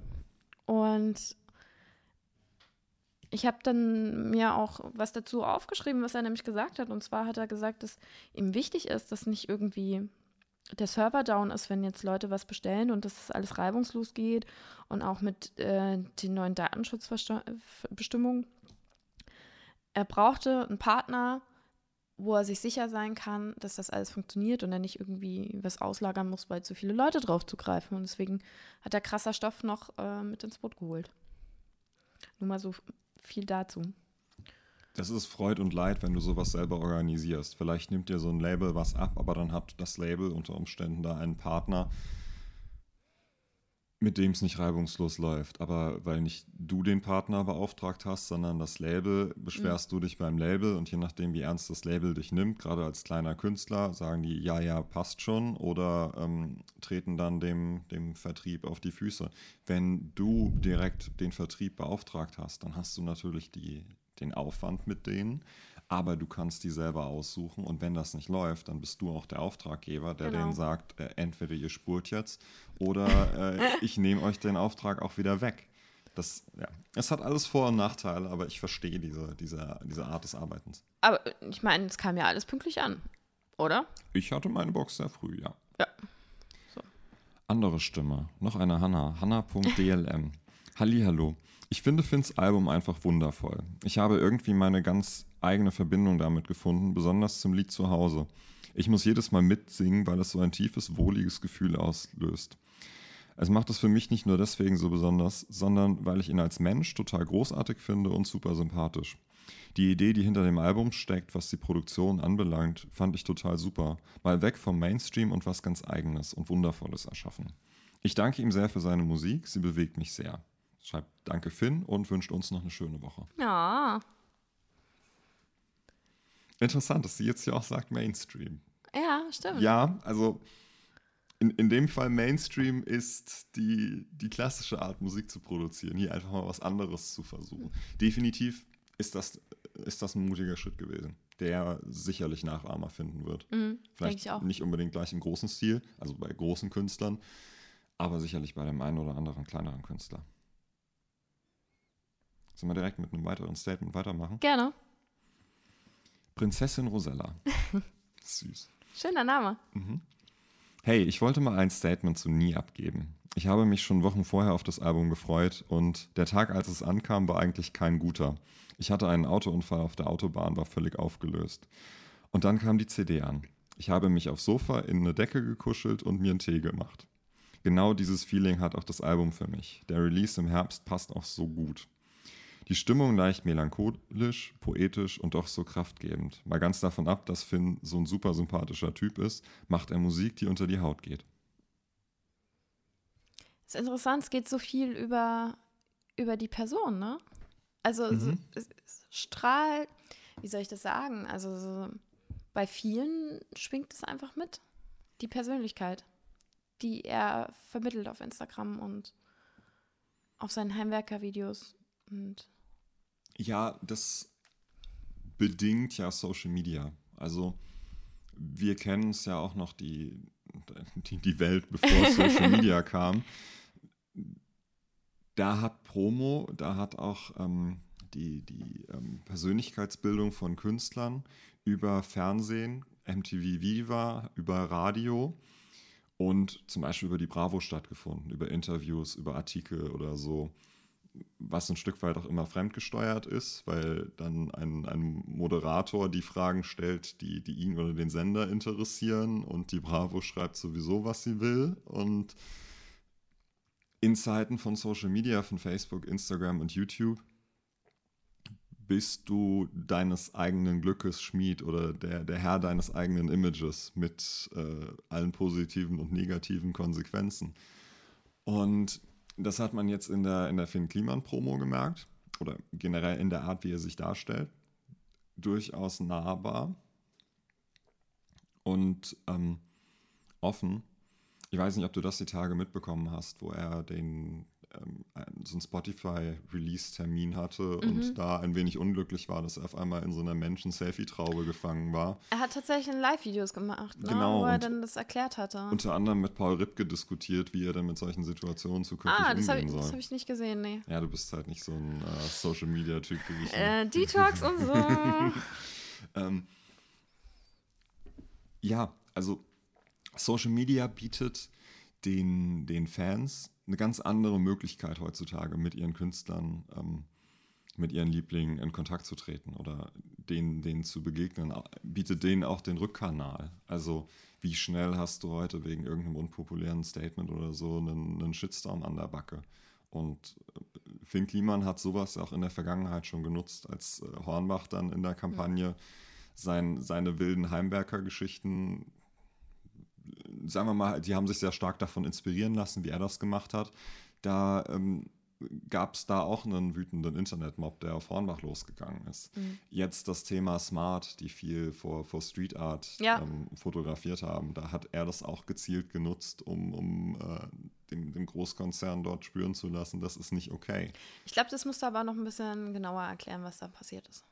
[SPEAKER 2] Und ich habe dann mir auch was dazu aufgeschrieben, was er nämlich gesagt hat. Und zwar hat er gesagt, dass ihm wichtig ist, dass nicht irgendwie der Server down ist, wenn jetzt Leute was bestellen und dass das alles reibungslos geht und auch mit äh, den neuen Datenschutzbestimmungen. er brauchte einen Partner, wo er sich sicher sein kann, dass das alles funktioniert und er nicht irgendwie was auslagern muss, weil zu viele Leute drauf zugreifen. Und deswegen hat er krasser Stoff noch äh, mit ins Boot geholt. Nur mal so viel dazu.
[SPEAKER 1] Das ist Freud und Leid, wenn du sowas selber organisierst. Vielleicht nimmt dir so ein Label was ab, aber dann hat das Label unter Umständen da einen Partner, mit dem es nicht reibungslos läuft. Aber weil nicht du den Partner beauftragt hast, sondern das Label, beschwerst mhm. du dich beim Label und je nachdem, wie ernst das Label dich nimmt, gerade als kleiner Künstler, sagen die, ja, ja, passt schon oder ähm, treten dann dem, dem Vertrieb auf die Füße. Wenn du direkt den Vertrieb beauftragt hast, dann hast du natürlich die, den Aufwand mit denen aber du kannst die selber aussuchen und wenn das nicht läuft, dann bist du auch der Auftraggeber, der genau. denen sagt, äh, entweder ihr spurt jetzt oder äh, ich nehme euch den Auftrag auch wieder weg. Das, ja, es hat alles Vor- und Nachteile, aber ich verstehe diese, diese, diese Art des Arbeitens.
[SPEAKER 2] Aber ich meine, es kam ja alles pünktlich an, oder?
[SPEAKER 1] Ich hatte meine Box sehr früh, ja.
[SPEAKER 2] Ja.
[SPEAKER 1] So. Andere Stimme, noch eine Hanna, hanna.dlm. Hallihallo. Ich finde Finns Album einfach wundervoll. Ich habe irgendwie meine ganz eigene Verbindung damit gefunden, besonders zum Lied zu Hause. Ich muss jedes Mal mitsingen, weil es so ein tiefes, wohliges Gefühl auslöst. Es macht es für mich nicht nur deswegen so besonders, sondern weil ich ihn als Mensch total großartig finde und super sympathisch. Die Idee, die hinter dem Album steckt, was die Produktion anbelangt, fand ich total super. Mal weg vom Mainstream und was ganz Eigenes und Wundervolles erschaffen. Ich danke ihm sehr für seine Musik, sie bewegt mich sehr schreibt Danke Finn und wünscht uns noch eine schöne Woche.
[SPEAKER 2] Ja.
[SPEAKER 1] Interessant, dass sie jetzt ja auch sagt Mainstream.
[SPEAKER 2] Ja, stimmt.
[SPEAKER 1] Ja, also in, in dem Fall Mainstream ist die, die klassische Art, Musik zu produzieren, hier einfach mal was anderes zu versuchen. Definitiv ist das, ist das ein mutiger Schritt gewesen, der sicherlich Nachahmer finden wird.
[SPEAKER 2] Mhm,
[SPEAKER 1] Vielleicht nicht unbedingt gleich im großen Stil, also bei großen Künstlern, aber sicherlich bei dem einen oder anderen kleineren Künstler. Sollen wir direkt mit einem weiteren Statement weitermachen?
[SPEAKER 2] Gerne.
[SPEAKER 1] Prinzessin Rosella. Süß.
[SPEAKER 2] Schöner Name.
[SPEAKER 1] Mhm. Hey, ich wollte mal ein Statement zu Nie abgeben. Ich habe mich schon Wochen vorher auf das Album gefreut und der Tag, als es ankam, war eigentlich kein guter. Ich hatte einen Autounfall auf der Autobahn, war völlig aufgelöst. Und dann kam die CD an. Ich habe mich aufs Sofa in eine Decke gekuschelt und mir einen Tee gemacht. Genau dieses Feeling hat auch das Album für mich. Der Release im Herbst passt auch so gut. Die Stimmung leicht melancholisch, poetisch und doch so kraftgebend. Mal ganz davon ab, dass Finn so ein super sympathischer Typ ist, macht er Musik, die unter die Haut geht.
[SPEAKER 2] Das ist interessant, es geht so viel über, über die Person, ne? Also mhm. so, es, es strahlt, wie soll ich das sagen? Also so, bei vielen schwingt es einfach mit. Die Persönlichkeit, die er vermittelt auf Instagram und auf seinen Heimwerker-Videos. Und
[SPEAKER 1] ja, das bedingt ja Social Media. Also wir kennen es ja auch noch die, die, die Welt, bevor Social Media kam. Da hat Promo, da hat auch ähm, die, die ähm, Persönlichkeitsbildung von Künstlern über Fernsehen, MTV Viva, über Radio und zum Beispiel über die Bravo stattgefunden, über Interviews, über Artikel oder so was ein Stück weit auch immer fremdgesteuert ist, weil dann ein, ein Moderator die Fragen stellt, die, die ihn oder den Sender interessieren und die Bravo schreibt sowieso, was sie will. Und in Zeiten von Social Media, von Facebook, Instagram und YouTube, bist du deines eigenen Glückes Schmied oder der, der Herr deines eigenen Images mit äh, allen positiven und negativen Konsequenzen. Und das hat man jetzt in der, in der Finn Kliman-Promo gemerkt oder generell in der Art, wie er sich darstellt. Durchaus nahbar und ähm, offen. Ich weiß nicht, ob du das die Tage mitbekommen hast, wo er den ähm, so einen Spotify-Release-Termin hatte mhm. und da ein wenig unglücklich war, dass er auf einmal in so einer Menschen-Selfie-Traube gefangen war.
[SPEAKER 2] Er hat tatsächlich Live-Videos gemacht, ne? genau, wo er dann das erklärt hatte.
[SPEAKER 1] Unter anderem mit Paul Ripke diskutiert, wie er dann mit solchen Situationen zukünftig ah,
[SPEAKER 2] das
[SPEAKER 1] umgehen
[SPEAKER 2] ich,
[SPEAKER 1] soll.
[SPEAKER 2] das habe ich nicht gesehen, nee.
[SPEAKER 1] Ja, du bist halt nicht so ein äh, Social-Media-Typ wie ich.
[SPEAKER 2] Äh, Detox und so.
[SPEAKER 1] ähm, ja, also Social Media bietet den, den Fans eine ganz andere Möglichkeit heutzutage mit ihren Künstlern ähm, mit ihren Lieblingen in Kontakt zu treten oder denen, denen zu begegnen, bietet denen auch den Rückkanal. Also wie schnell hast du heute wegen irgendeinem unpopulären Statement oder so einen, einen Shitstorm an der Backe? Und äh, Finn Kliman hat sowas auch in der Vergangenheit schon genutzt, als äh, Hornbach dann in der Kampagne ja. sein, seine wilden Heimwerker-Geschichten, sagen wir mal, die haben sich sehr stark davon inspirieren lassen, wie er das gemacht hat. Da ähm, gab es da auch einen wütenden Internetmob, der auf Hornbach losgegangen ist. Mhm. Jetzt das Thema Smart, die viel vor, vor Street Art ja. ähm, fotografiert haben, da hat er das auch gezielt genutzt, um, um äh, dem, dem, Großkonzern dort spüren zu lassen, das ist nicht okay.
[SPEAKER 2] Ich glaube, das musst du aber noch ein bisschen genauer erklären, was da passiert ist.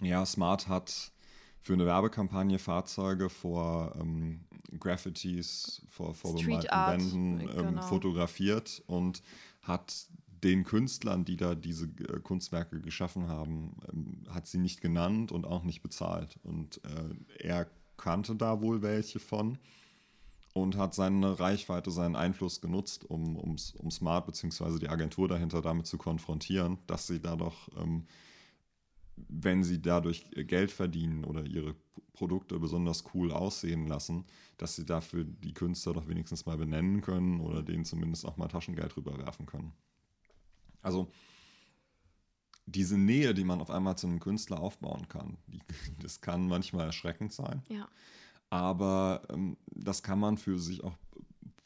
[SPEAKER 1] Ja, Smart hat für eine Werbekampagne Fahrzeuge vor ähm, Graffitis, vor, vor bemalten Wänden ähm, genau. fotografiert und hat den Künstlern, die da diese äh, Kunstwerke geschaffen haben, ähm, hat sie nicht genannt und auch nicht bezahlt. Und äh, er kannte da wohl welche von und hat seine Reichweite, seinen Einfluss genutzt, um, um, um Smart bzw. die Agentur dahinter damit zu konfrontieren, dass sie da doch, ähm, wenn sie dadurch Geld verdienen oder ihre Produkte besonders cool aussehen lassen, dass sie dafür die Künstler doch wenigstens mal benennen können oder denen zumindest auch mal Taschengeld rüberwerfen können. Also diese Nähe, die man auf einmal zu einem Künstler aufbauen kann, die, das kann manchmal erschreckend sein.
[SPEAKER 2] Ja.
[SPEAKER 1] Aber ähm, das kann man für sich auch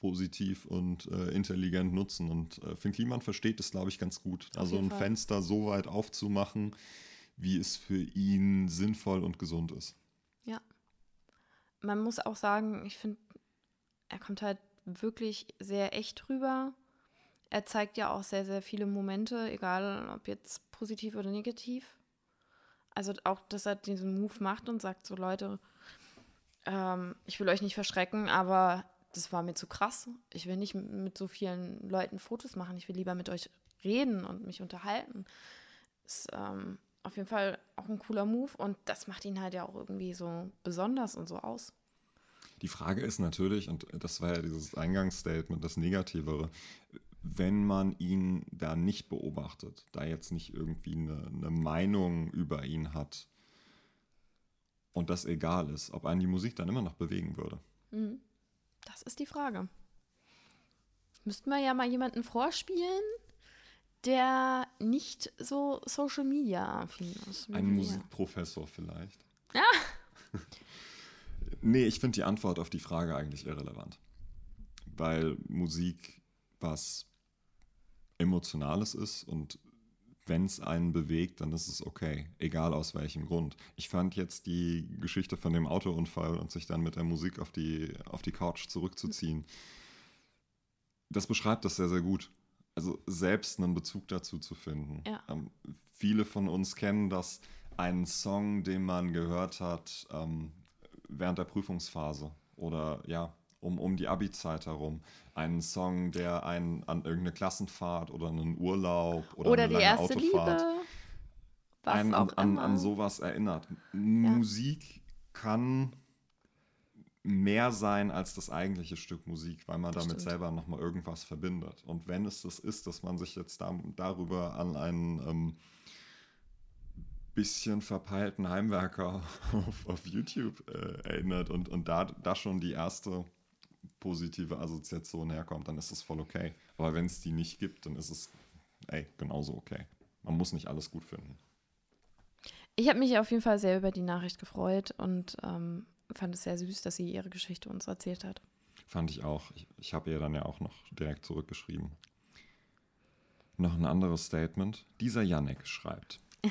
[SPEAKER 1] positiv und äh, intelligent nutzen. Und äh, Finn Kliman versteht es, glaube ich, ganz gut. Auf also ein Fall. Fenster so weit aufzumachen, wie es für ihn sinnvoll und gesund ist
[SPEAKER 2] man muss auch sagen, ich finde, er kommt halt wirklich sehr echt rüber. Er zeigt ja auch sehr, sehr viele Momente, egal ob jetzt positiv oder negativ. Also auch, dass er diesen Move macht und sagt so, Leute, ähm, ich will euch nicht verschrecken, aber das war mir zu krass. Ich will nicht mit so vielen Leuten Fotos machen. Ich will lieber mit euch reden und mich unterhalten. Ist ähm, auf jeden Fall auch ein cooler Move und das macht ihn halt ja auch irgendwie so besonders und so aus.
[SPEAKER 1] Die Frage ist natürlich, und das war ja dieses Eingangsstatement, das Negativere, wenn man ihn da nicht beobachtet, da jetzt nicht irgendwie eine, eine Meinung über ihn hat und das egal ist, ob einen die Musik dann immer noch bewegen würde.
[SPEAKER 2] Mhm. Das ist die Frage. Müssten wir ja mal jemanden vorspielen, der nicht so Social Media affin ist.
[SPEAKER 1] Ein Musikprofessor vielleicht.
[SPEAKER 2] Ja.
[SPEAKER 1] Nee, ich finde die Antwort auf die Frage eigentlich irrelevant. Weil Musik was Emotionales ist und wenn es einen bewegt, dann ist es okay, egal aus welchem Grund. Ich fand jetzt die Geschichte von dem Autounfall und sich dann mit der Musik auf die, auf die Couch zurückzuziehen, das beschreibt das sehr, sehr gut. Also selbst einen Bezug dazu zu finden.
[SPEAKER 2] Ja.
[SPEAKER 1] Ähm, viele von uns kennen das, einen Song, den man gehört hat, ähm, während der Prüfungsphase oder ja, um, um die Abi-Zeit herum. Einen Song, der einen an irgendeine Klassenfahrt oder einen Urlaub oder,
[SPEAKER 2] oder
[SPEAKER 1] eine
[SPEAKER 2] die erste
[SPEAKER 1] Autofahrt
[SPEAKER 2] Liebe.
[SPEAKER 1] Was einen an, an, an, sowas erinnert. Ja. Musik kann mehr sein als das eigentliche Stück Musik, weil man das damit stimmt. selber nochmal irgendwas verbindet. Und wenn es das ist, dass man sich jetzt da, darüber an einen ähm, bisschen verpeilten Heimwerker auf, auf YouTube äh, erinnert und, und da, da schon die erste positive Assoziation herkommt, dann ist das voll okay. Aber wenn es die nicht gibt, dann ist es ey, genauso okay. Man muss nicht alles gut finden.
[SPEAKER 2] Ich habe mich auf jeden Fall sehr über die Nachricht gefreut und ähm, fand es sehr süß, dass sie ihre Geschichte uns erzählt hat.
[SPEAKER 1] Fand ich auch. Ich, ich habe ihr dann ja auch noch direkt zurückgeschrieben. Noch ein anderes Statement. Dieser Yannick schreibt.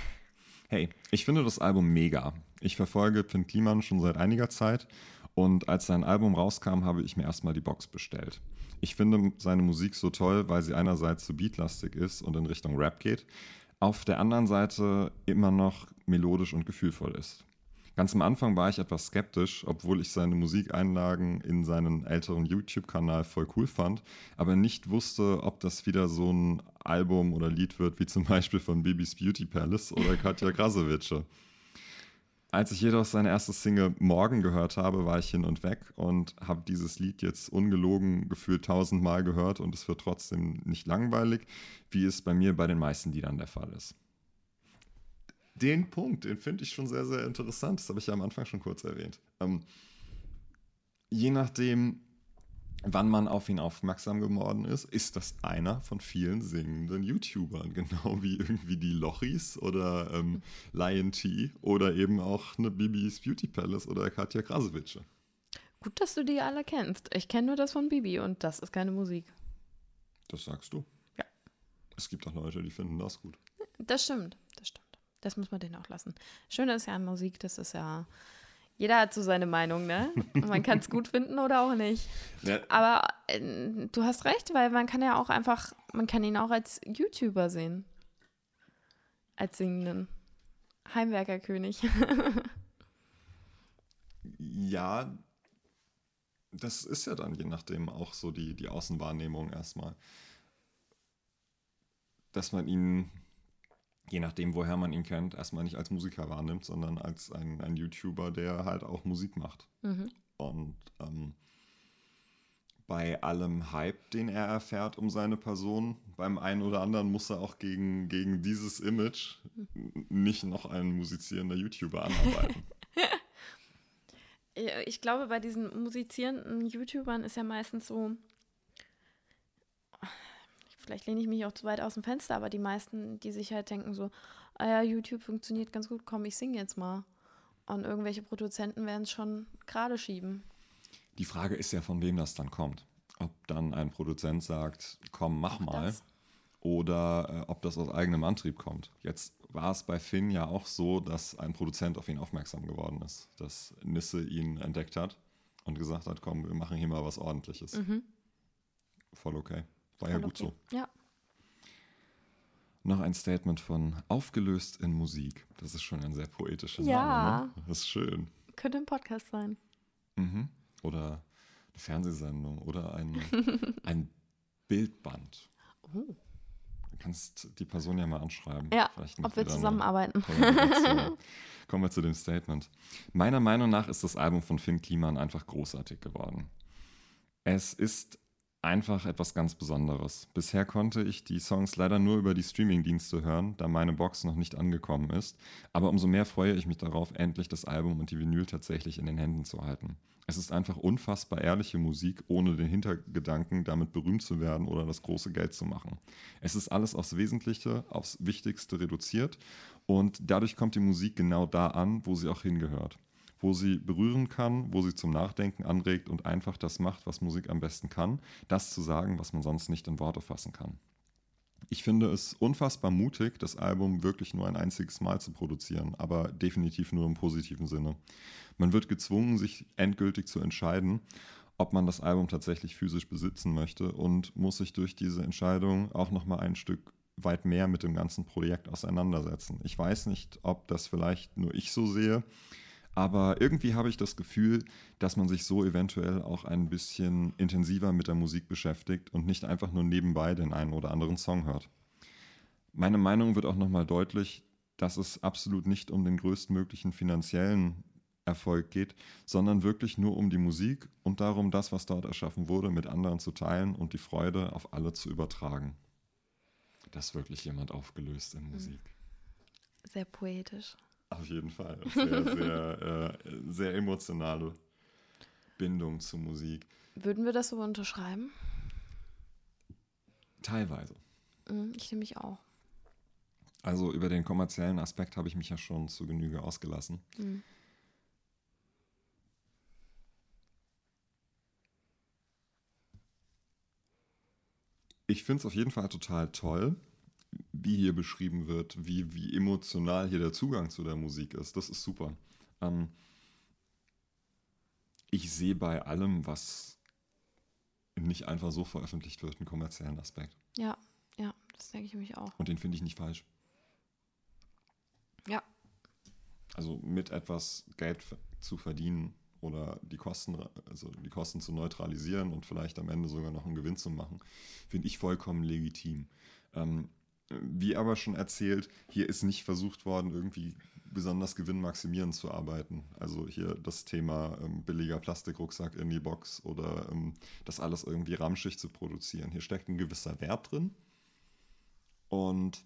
[SPEAKER 1] Hey, ich finde das Album mega. Ich verfolge Finn Kliman schon seit einiger Zeit und als sein Album rauskam, habe ich mir erstmal die Box bestellt. Ich finde seine Musik so toll, weil sie einerseits so beatlastig ist und in Richtung Rap geht, auf der anderen Seite immer noch melodisch und gefühlvoll ist. Ganz am Anfang war ich etwas skeptisch, obwohl ich seine Musikeinlagen in seinen älteren YouTube-Kanal voll cool fand, aber nicht wusste, ob das wieder so ein Album oder Lied wird, wie zum Beispiel von Bibis Beauty Palace oder Katja Krasowitsche. Als ich jedoch seine erste Single Morgen gehört habe, war ich hin und weg und habe dieses Lied jetzt ungelogen gefühlt tausendmal gehört und es wird trotzdem nicht langweilig, wie es bei mir bei den meisten Liedern der Fall ist. Den Punkt, den finde ich schon sehr, sehr interessant. Das habe ich ja am Anfang schon kurz erwähnt. Ähm, je nachdem, wann man auf ihn aufmerksam geworden ist, ist das einer von vielen singenden YouTubern, genau wie irgendwie die Lochis oder ähm, Lion T oder eben auch eine Bibis Beauty Palace oder Katja Krasowitsche.
[SPEAKER 2] Gut, dass du die alle kennst. Ich kenne nur das von Bibi und das ist keine Musik.
[SPEAKER 1] Das sagst du.
[SPEAKER 2] Ja.
[SPEAKER 1] Es gibt auch Leute, die finden das gut.
[SPEAKER 2] Das stimmt, das stimmt. Das muss man denen auch lassen. Schön ist ja an Musik, das ist ja jeder hat so seine Meinung, ne? man kann es gut finden oder auch nicht. Ja. Aber äh, du hast recht, weil man kann ja auch einfach, man kann ihn auch als YouTuber sehen. Als singenden. Heimwerkerkönig.
[SPEAKER 1] ja, das ist ja dann je nachdem auch so die, die Außenwahrnehmung erstmal. Dass man ihn je nachdem, woher man ihn kennt, erstmal nicht als Musiker wahrnimmt, sondern als ein, ein YouTuber, der halt auch Musik macht. Mhm. Und ähm, bei allem Hype, den er erfährt um seine Person, beim einen oder anderen muss er auch gegen, gegen dieses Image nicht noch ein musizierender YouTuber anarbeiten.
[SPEAKER 2] ich glaube, bei diesen musizierenden YouTubern ist ja meistens so, vielleicht lehne ich mich auch zu weit aus dem Fenster, aber die meisten, die sich halt denken so, ah ja, YouTube funktioniert ganz gut, komm, ich singe jetzt mal. Und irgendwelche Produzenten werden es schon gerade schieben.
[SPEAKER 1] Die Frage ist ja, von wem das dann kommt. Ob dann ein Produzent sagt, komm, mach auch mal. Das. Oder äh, ob das aus eigenem Antrieb kommt. Jetzt war es bei Finn ja auch so, dass ein Produzent auf ihn aufmerksam geworden ist. Dass Nisse ihn entdeckt hat und gesagt hat, komm, wir machen hier mal was ordentliches. Mhm. Voll okay. War ja gut okay. so.
[SPEAKER 2] Ja.
[SPEAKER 1] Noch ein Statement von Aufgelöst in Musik. Das ist schon ein sehr poetischer
[SPEAKER 2] ja.
[SPEAKER 1] Name. Ne? Das ist schön.
[SPEAKER 2] Könnte ein Podcast sein.
[SPEAKER 1] Mhm. Oder eine Fernsehsendung oder ein, ein Bildband. Oh. Du kannst die Person ja mal anschreiben.
[SPEAKER 2] Ja, ob wir zusammenarbeiten.
[SPEAKER 1] Kommen wir zu dem Statement. Meiner Meinung nach ist das Album von Finn Kliman einfach großartig geworden. Es ist einfach etwas ganz Besonderes. Bisher konnte ich die Songs leider nur über die Streamingdienste hören, da meine Box noch nicht angekommen ist. Aber umso mehr freue ich mich darauf, endlich das Album und die Vinyl tatsächlich in den Händen zu halten. Es ist einfach unfassbar ehrliche Musik, ohne den Hintergedanken, damit berühmt zu werden oder das große Geld zu machen. Es ist alles aufs Wesentliche, aufs Wichtigste reduziert und dadurch kommt die Musik genau da an, wo sie auch hingehört wo sie berühren kann, wo sie zum Nachdenken anregt und einfach das macht, was Musik am besten kann, das zu sagen, was man sonst nicht in Worte fassen kann. Ich finde es unfassbar mutig, das Album wirklich nur ein einziges Mal zu produzieren, aber definitiv nur im positiven Sinne. Man wird gezwungen, sich endgültig zu entscheiden, ob man das Album tatsächlich physisch besitzen möchte und muss sich durch diese Entscheidung auch noch mal ein Stück weit mehr mit dem ganzen Projekt auseinandersetzen. Ich weiß nicht, ob das vielleicht nur ich so sehe, aber irgendwie habe ich das Gefühl, dass man sich so eventuell auch ein bisschen intensiver mit der Musik beschäftigt und nicht einfach nur nebenbei den einen oder anderen Song hört. Meine Meinung wird auch nochmal deutlich, dass es absolut nicht um den größtmöglichen finanziellen Erfolg geht, sondern wirklich nur um die Musik und darum, das, was dort erschaffen wurde, mit anderen zu teilen und die Freude auf alle zu übertragen. Das ist wirklich jemand aufgelöst in Musik.
[SPEAKER 2] Sehr poetisch.
[SPEAKER 1] Auf jeden Fall. Sehr, sehr, äh, sehr emotionale Bindung zur Musik.
[SPEAKER 2] Würden wir das so unterschreiben?
[SPEAKER 1] Teilweise.
[SPEAKER 2] Mhm, ich nehme mich auch.
[SPEAKER 1] Also über den kommerziellen Aspekt habe ich mich ja schon zu Genüge ausgelassen. Mhm. Ich finde es auf jeden Fall total toll, wie hier beschrieben wird, wie, wie emotional hier der Zugang zu der Musik ist. Das ist super. Ähm, ich sehe bei allem, was nicht einfach so veröffentlicht wird, einen kommerziellen Aspekt.
[SPEAKER 2] Ja, ja, das denke ich mich auch.
[SPEAKER 1] Und den finde ich nicht falsch.
[SPEAKER 2] Ja.
[SPEAKER 1] Also mit etwas Geld zu verdienen oder die Kosten, also die Kosten zu neutralisieren und vielleicht am Ende sogar noch einen Gewinn zu machen, finde ich vollkommen legitim. Ähm, wie aber schon erzählt, hier ist nicht versucht worden, irgendwie besonders gewinnmaximierend zu arbeiten. Also hier das Thema ähm, billiger Plastikrucksack in die Box oder ähm, das alles irgendwie ramschig zu produzieren. Hier steckt ein gewisser Wert drin und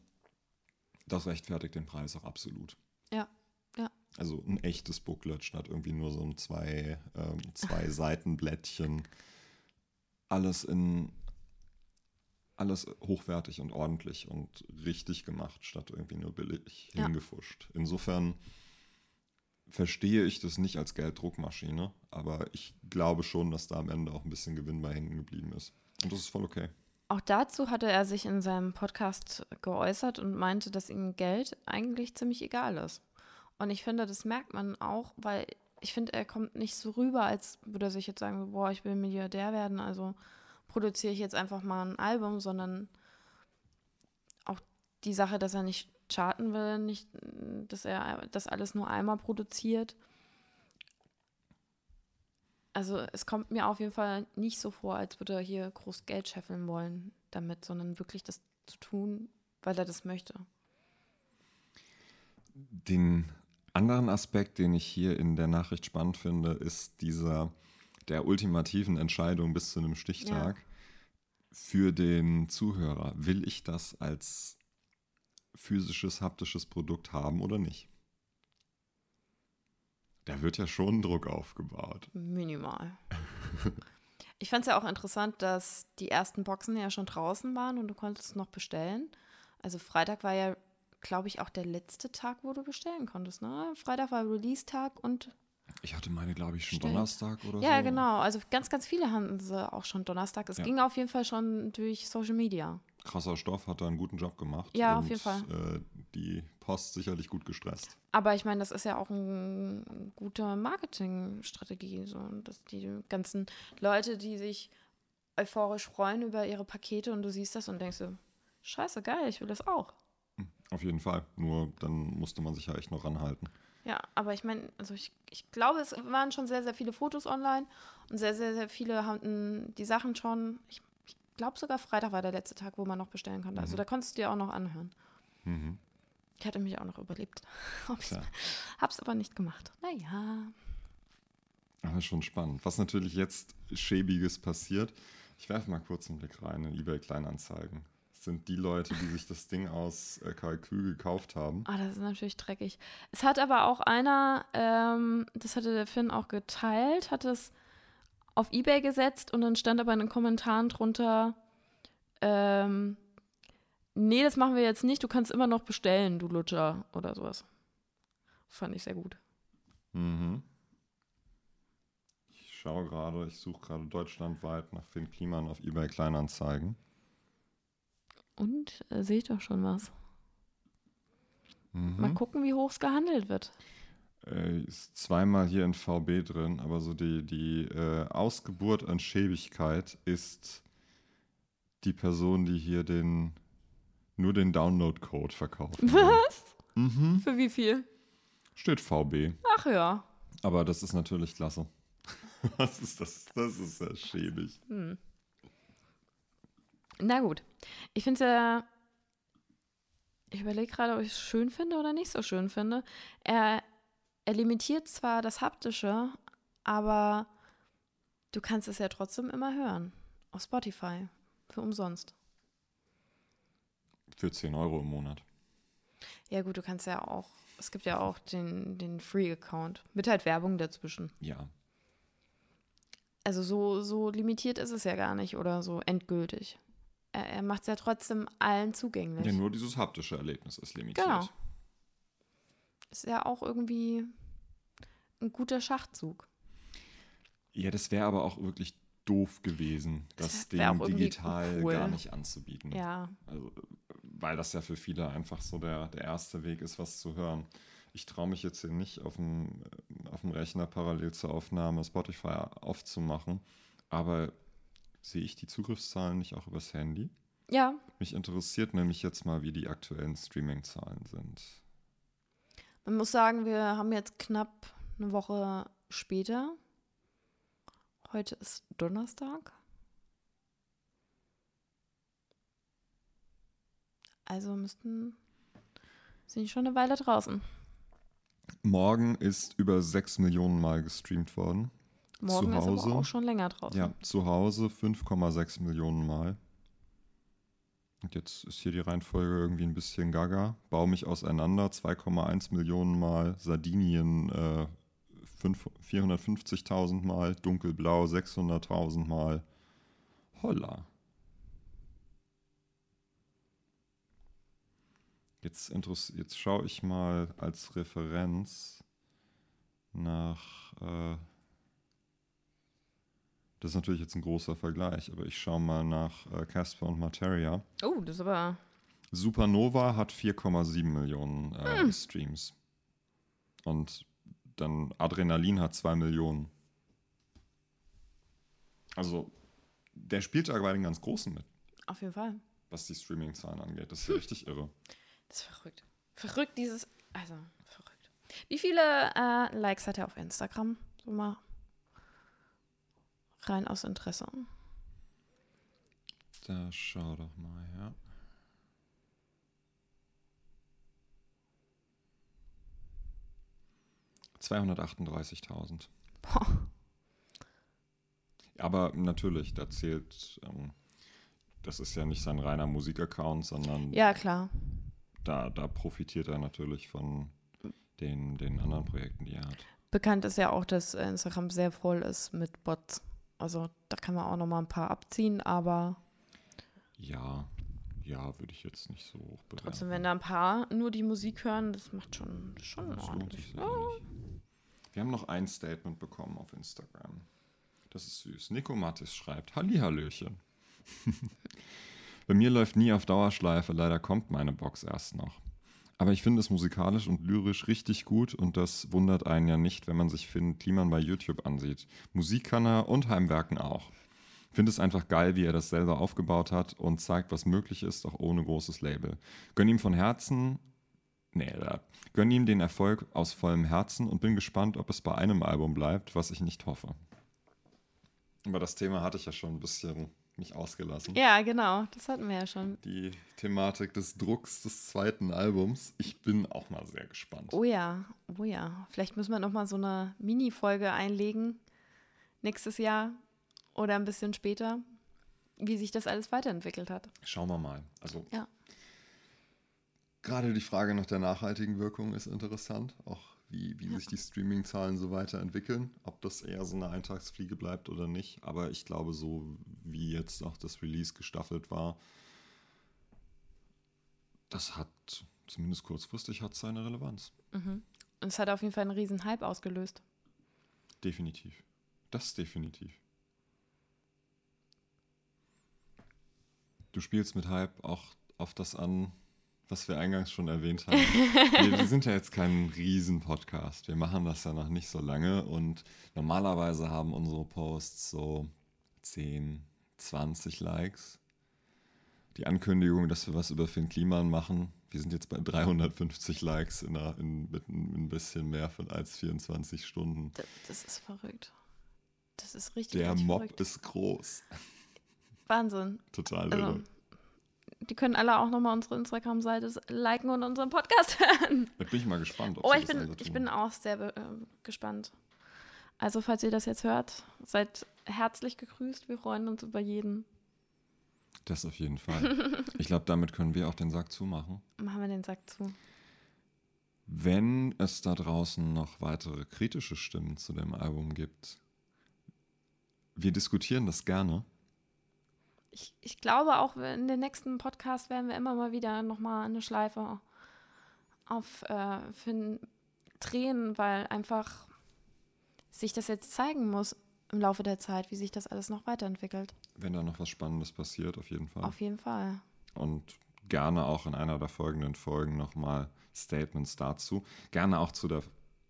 [SPEAKER 1] das rechtfertigt den Preis auch absolut.
[SPEAKER 2] Ja, ja.
[SPEAKER 1] Also ein echtes Booklet statt irgendwie nur so ein zwei, ähm, zwei Seitenblättchen. Alles in alles hochwertig und ordentlich und richtig gemacht, statt irgendwie nur billig
[SPEAKER 2] Ja.
[SPEAKER 1] hingefuscht. Insofern verstehe ich das nicht als Gelddruckmaschine, aber ich glaube schon, dass da am Ende auch ein bisschen Gewinn bei hängen geblieben ist. Und das ist voll okay.
[SPEAKER 2] Auch dazu hatte er sich in seinem Podcast geäußert und meinte, dass ihm Geld eigentlich ziemlich egal ist. Und ich finde, das merkt man auch, weil ich finde, er kommt nicht so rüber, als würde er sich jetzt sagen, boah, ich will Milliardär werden, also produziere ich jetzt einfach mal ein Album, sondern auch die Sache, dass er nicht charten will, nicht, dass er das alles nur einmal produziert. Also es kommt mir auf jeden Fall nicht so vor, als würde er hier groß Geld scheffeln wollen damit, sondern wirklich das zu tun, weil er das möchte.
[SPEAKER 1] Den anderen Aspekt, den ich hier in der Nachricht spannend finde, ist dieser der ultimativen Entscheidung bis zu einem Stichtag für den Zuhörer. Will ich das als physisches, haptisches Produkt haben oder nicht? Da wird ja schon Druck aufgebaut.
[SPEAKER 2] Minimal. ich fand es ja auch interessant, dass die ersten Boxen ja schon draußen waren und du konntest noch bestellen. Also Freitag war ja, glaube ich, auch der letzte Tag, wo du bestellen konntest. Ne? Freitag war Release-Tag und
[SPEAKER 1] Ich hatte meine, glaube ich, schon
[SPEAKER 2] Stimmt.
[SPEAKER 1] Donnerstag oder so.
[SPEAKER 2] ja, genau. Also ganz, ganz viele hatten sie auch schon Donnerstag. Es
[SPEAKER 1] Ja.
[SPEAKER 2] ging auf jeden Fall schon durch Social Media.
[SPEAKER 1] Krasser Stoff, hat da einen guten Job gemacht.
[SPEAKER 2] Ja, auf
[SPEAKER 1] und,
[SPEAKER 2] jeden Fall.
[SPEAKER 1] Äh, die Post sicherlich gut gestresst.
[SPEAKER 2] Aber ich meine, das ist ja auch eine gute Marketingstrategie. So, dass die ganzen Leute, die sich euphorisch freuen über ihre Pakete und du siehst das und denkst so, scheiße, geil, ich will das auch.
[SPEAKER 1] Auf jeden Fall. Nur dann musste man sich ja echt noch ranhalten.
[SPEAKER 2] Ja, aber ich meine, also ich, ich glaube, es waren schon sehr, sehr viele Fotos online und sehr, sehr, sehr viele hatten die Sachen schon. Ich, ich glaube sogar Freitag war der letzte Tag, wo man noch bestellen konnte. Also
[SPEAKER 1] Mhm.
[SPEAKER 2] da konntest du dir auch noch anhören.
[SPEAKER 1] Mhm.
[SPEAKER 2] Ich hatte mich auch noch überlebt.
[SPEAKER 1] Tja.
[SPEAKER 2] Hab's aber nicht gemacht. Naja.
[SPEAKER 1] Aber schon spannend. Was natürlich jetzt schäbiges passiert. Ich werfe mal kurz einen Blick rein in eBay Kleinanzeigen. Sind die Leute, die sich das Ding aus äh, Kalkül gekauft haben.
[SPEAKER 2] Ah, das ist natürlich dreckig. Es hat aber auch einer, ähm, das hatte der Finn auch geteilt, hat es auf Ebay gesetzt und dann stand aber in den Kommentaren drunter, ähm, nee, das machen wir jetzt nicht, du kannst immer noch bestellen, du Lutscher oder sowas. Fand ich sehr gut.
[SPEAKER 1] Mhm. Ich schaue gerade, ich suche gerade deutschlandweit nach Finn Kliman auf eBay Kleinanzeigen.
[SPEAKER 2] Und äh, sehe ich doch schon was.
[SPEAKER 1] Mhm.
[SPEAKER 2] Mal gucken, wie hoch es gehandelt wird.
[SPEAKER 1] äh, ist zweimal hier in VB drin, aber so die, die äh, Ausgeburt an Schäbigkeit ist die Person, die hier den nur den Download-Code verkauft.
[SPEAKER 2] Was?
[SPEAKER 1] mhm.
[SPEAKER 2] Für wie viel?
[SPEAKER 1] Steht VB.
[SPEAKER 2] Ach ja.
[SPEAKER 1] Aber das ist natürlich klasse. Was ist das? Das ist sehr schäbig.
[SPEAKER 2] Hm. Na gut. Ich finde es ja. Ich überlege gerade, ob ich es schön finde oder nicht so schön finde. Er, er limitiert zwar das Haptische, aber du kannst es ja trotzdem immer hören. Auf Spotify. Für umsonst.
[SPEAKER 1] Für 10 Euro im Monat.
[SPEAKER 2] Ja, gut, du kannst ja auch. Es gibt ja auch den, den Free-Account. Mit halt Werbung dazwischen.
[SPEAKER 1] Ja.
[SPEAKER 2] Also so, so limitiert ist es ja gar nicht oder so endgültig. Er, er macht es ja trotzdem allen zugänglich.
[SPEAKER 1] ja. Nur dieses haptische Erlebnis ist limitiert.
[SPEAKER 2] Genau. Ist ja auch irgendwie ein guter Schachzug.
[SPEAKER 1] Ja, das wäre aber auch wirklich doof gewesen, das
[SPEAKER 2] Das
[SPEAKER 1] Ding digital
[SPEAKER 2] cool.
[SPEAKER 1] gar nicht anzubieten.
[SPEAKER 2] Ja,
[SPEAKER 1] Also, weil das ja für viele einfach so der, der erste Weg ist, was zu hören. Ich traue mich jetzt hier nicht auf dem, auf dem Rechner parallel zur Aufnahme Spotify aufzumachen, aber sehe ich die Zugriffszahlen nicht auch übers Handy?
[SPEAKER 2] ja,
[SPEAKER 1] Mich interessiert nämlich jetzt mal, wie die aktuellen Streaming-Zahlen sind.
[SPEAKER 2] man muss sagen, wir haben jetzt knapp eine Woche später. Heute ist Donnerstag. Also müssten sind schon eine Weile draußen.
[SPEAKER 1] Morgen ist über 6 Millionen Mal gestreamt worden.
[SPEAKER 2] Morgen
[SPEAKER 1] zu
[SPEAKER 2] ist
[SPEAKER 1] Hause,
[SPEAKER 2] aber auch schon länger draußen.
[SPEAKER 1] Ja, zu Hause 5,6 Millionen Mal. Und jetzt ist hier die Reihenfolge irgendwie ein bisschen gaga. Bau mich auseinander, 2,1 Millionen Mal. Sardinien äh, fünf- 450.000 Mal. Dunkelblau 600.000 Mal. Holla. Jetzt, jetzt schaue ich mal als Referenz nach. Äh, das ist natürlich jetzt ein großer Vergleich, aber ich schaue mal nach äh, Casper und Materia.
[SPEAKER 2] Oh, das ist aber.
[SPEAKER 1] Supernova hat 4,7 Millionen äh,
[SPEAKER 2] Hm.
[SPEAKER 1] Streams. Und dann Adrenalin hat 2 Millionen. Also, der spielt da bei den ganz Großen mit,
[SPEAKER 2] Auf jeden Fall.
[SPEAKER 1] was die Streaming-Zahlen angeht. Das ist ja richtig irre.
[SPEAKER 2] Das ist verrückt. Verrückt, dieses. Also, verrückt. Wie viele äh, Likes hat er auf Instagram? So mal rein aus Interesse.
[SPEAKER 1] Da schau doch mal, ja. Zweihundertachtunddreißigtausend. Aber natürlich, da zählt, ähm, das ist ja nicht sein reiner Musikaccount, sondern
[SPEAKER 2] Ja, klar.
[SPEAKER 1] da, da profitiert er natürlich von den, den anderen Projekten, die er hat.
[SPEAKER 2] Bekannt ist ja auch, dass Instagram sehr voll ist mit Bots. Also da kann man auch noch mal ein paar abziehen, aber
[SPEAKER 1] Ja, ja, würde ich jetzt nicht so hoch bewerten.
[SPEAKER 2] trotzdem, wenn da ein paar nur die Musik hören, das macht schon, schon
[SPEAKER 1] Das lohnt
[SPEAKER 2] ordentlich.
[SPEAKER 1] sich sicherlich. Wir haben noch ein Statement bekommen auf Instagram. Das ist süß. Nico Mattis schreibt, Hallihallöchen. Bei mir läuft nie auf Dauerschleife, leider kommt meine Box erst noch. Aber ich finde es musikalisch und lyrisch richtig gut und das wundert einen ja nicht, wenn man sich Finn Kliman bei YouTube ansieht. Musik kann er und Heimwerken auch. Finde es einfach geil, wie er das selber aufgebaut hat und zeigt, was möglich ist, auch ohne großes Label. Gönn ihm von Herzen Nee. Gönn ihm den Erfolg aus vollem Herzen und bin gespannt, ob es bei einem Album bleibt, was ich nicht hoffe. Über das Thema hatte ich ja schon ein bisschen mich ausgelassen.
[SPEAKER 2] Ja, genau, das hatten wir ja schon.
[SPEAKER 1] Die Thematik des Drucks des zweiten Albums. Ich bin auch mal sehr gespannt.
[SPEAKER 2] Oh ja, oh ja. Vielleicht müssen wir noch mal so eine Mini-Folge einlegen nächstes Jahr oder ein bisschen später, wie sich das alles weiterentwickelt hat.
[SPEAKER 1] Schauen wir mal. Also
[SPEAKER 2] Ja.
[SPEAKER 1] gerade die Frage nach der nachhaltigen Wirkung ist interessant. Auch wie, wie
[SPEAKER 2] Ja.
[SPEAKER 1] sich die Streaming-Zahlen so weiterentwickeln. Ob das eher so eine Eintagsfliege bleibt oder nicht. Aber ich glaube, so wie jetzt auch das Release gestaffelt war, das hat, zumindest kurzfristig, hat seine Relevanz.
[SPEAKER 2] Mhm. Und es hat auf jeden Fall einen riesen Hype ausgelöst.
[SPEAKER 1] Definitiv. Das definitiv. Du spielst mit Hype auch auf das an, was wir eingangs schon erwähnt haben. wir, wir sind ja jetzt kein Riesen-Podcast. Wir machen das ja noch nicht so lange und normalerweise haben unsere Posts so 10, 20 Likes. Die Ankündigung, dass wir was über Finn Kliman machen, wir sind jetzt bei 350 Likes in, einer, in, mit ein bisschen mehr von als 24 Stunden.
[SPEAKER 2] Das, das ist verrückt. Das ist richtig,
[SPEAKER 1] Der
[SPEAKER 2] richtig
[SPEAKER 1] Mob
[SPEAKER 2] verrückt.
[SPEAKER 1] ist groß.
[SPEAKER 2] Wahnsinn.
[SPEAKER 1] Total
[SPEAKER 2] Also. Die können alle auch nochmal unsere Instagram-Seite liken und unseren Podcast hören.
[SPEAKER 1] Da bin ich mal gespannt. Ob
[SPEAKER 2] Oh, ich bin, ich bin auch sehr äh, gespannt. Also, falls ihr das jetzt hört, seid herzlich gegrüßt. Wir freuen uns über jeden.
[SPEAKER 1] Das auf jeden Fall. Ich glaube, damit können wir auch den Sack zumachen.
[SPEAKER 2] Machen wir den Sack zu.
[SPEAKER 1] Wenn es da draußen noch weitere kritische Stimmen zu dem Album gibt, wir diskutieren das gerne.
[SPEAKER 2] Ich, ich glaube auch in den nächsten Podcast werden wir immer mal wieder nochmal eine Schleife auf äh, Finn drehen, weil einfach sich das jetzt zeigen muss im Laufe der Zeit, wie sich das alles noch weiterentwickelt.
[SPEAKER 1] Wenn da noch was Spannendes passiert, auf jeden Fall.
[SPEAKER 2] Auf jeden Fall.
[SPEAKER 1] Und gerne auch in einer der folgenden Folgen nochmal Statements dazu. Gerne auch zu der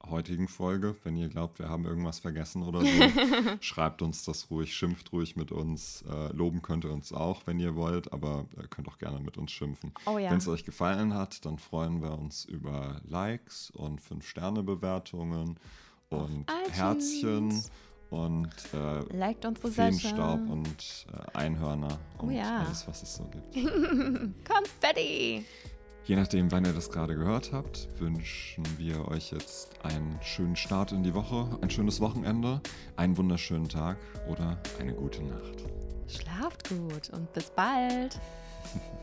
[SPEAKER 1] heutigen Folge. Wenn ihr glaubt, wir haben irgendwas vergessen oder so, schreibt uns das ruhig, schimpft ruhig mit uns. Äh, loben könnt ihr uns auch, wenn ihr wollt, aber ihr könnt auch gerne mit uns schimpfen.
[SPEAKER 2] Oh ja.
[SPEAKER 1] Wenn es euch gefallen hat, dann freuen wir uns über Likes und 5-Sterne-Bewertungen und. Herzchen und äh,
[SPEAKER 2] Liked unsere.
[SPEAKER 1] Feenstaub und äh, Einhörner
[SPEAKER 2] Oh
[SPEAKER 1] und
[SPEAKER 2] ja.
[SPEAKER 1] alles, was es so gibt.
[SPEAKER 2] Konfetti!
[SPEAKER 1] Je nachdem, wann ihr das gerade gehört habt, wünschen wir euch jetzt einen schönen Start in die Woche, ein schönes Wochenende, einen wunderschönen Tag oder eine gute Nacht.
[SPEAKER 2] Schlaft gut und bis bald.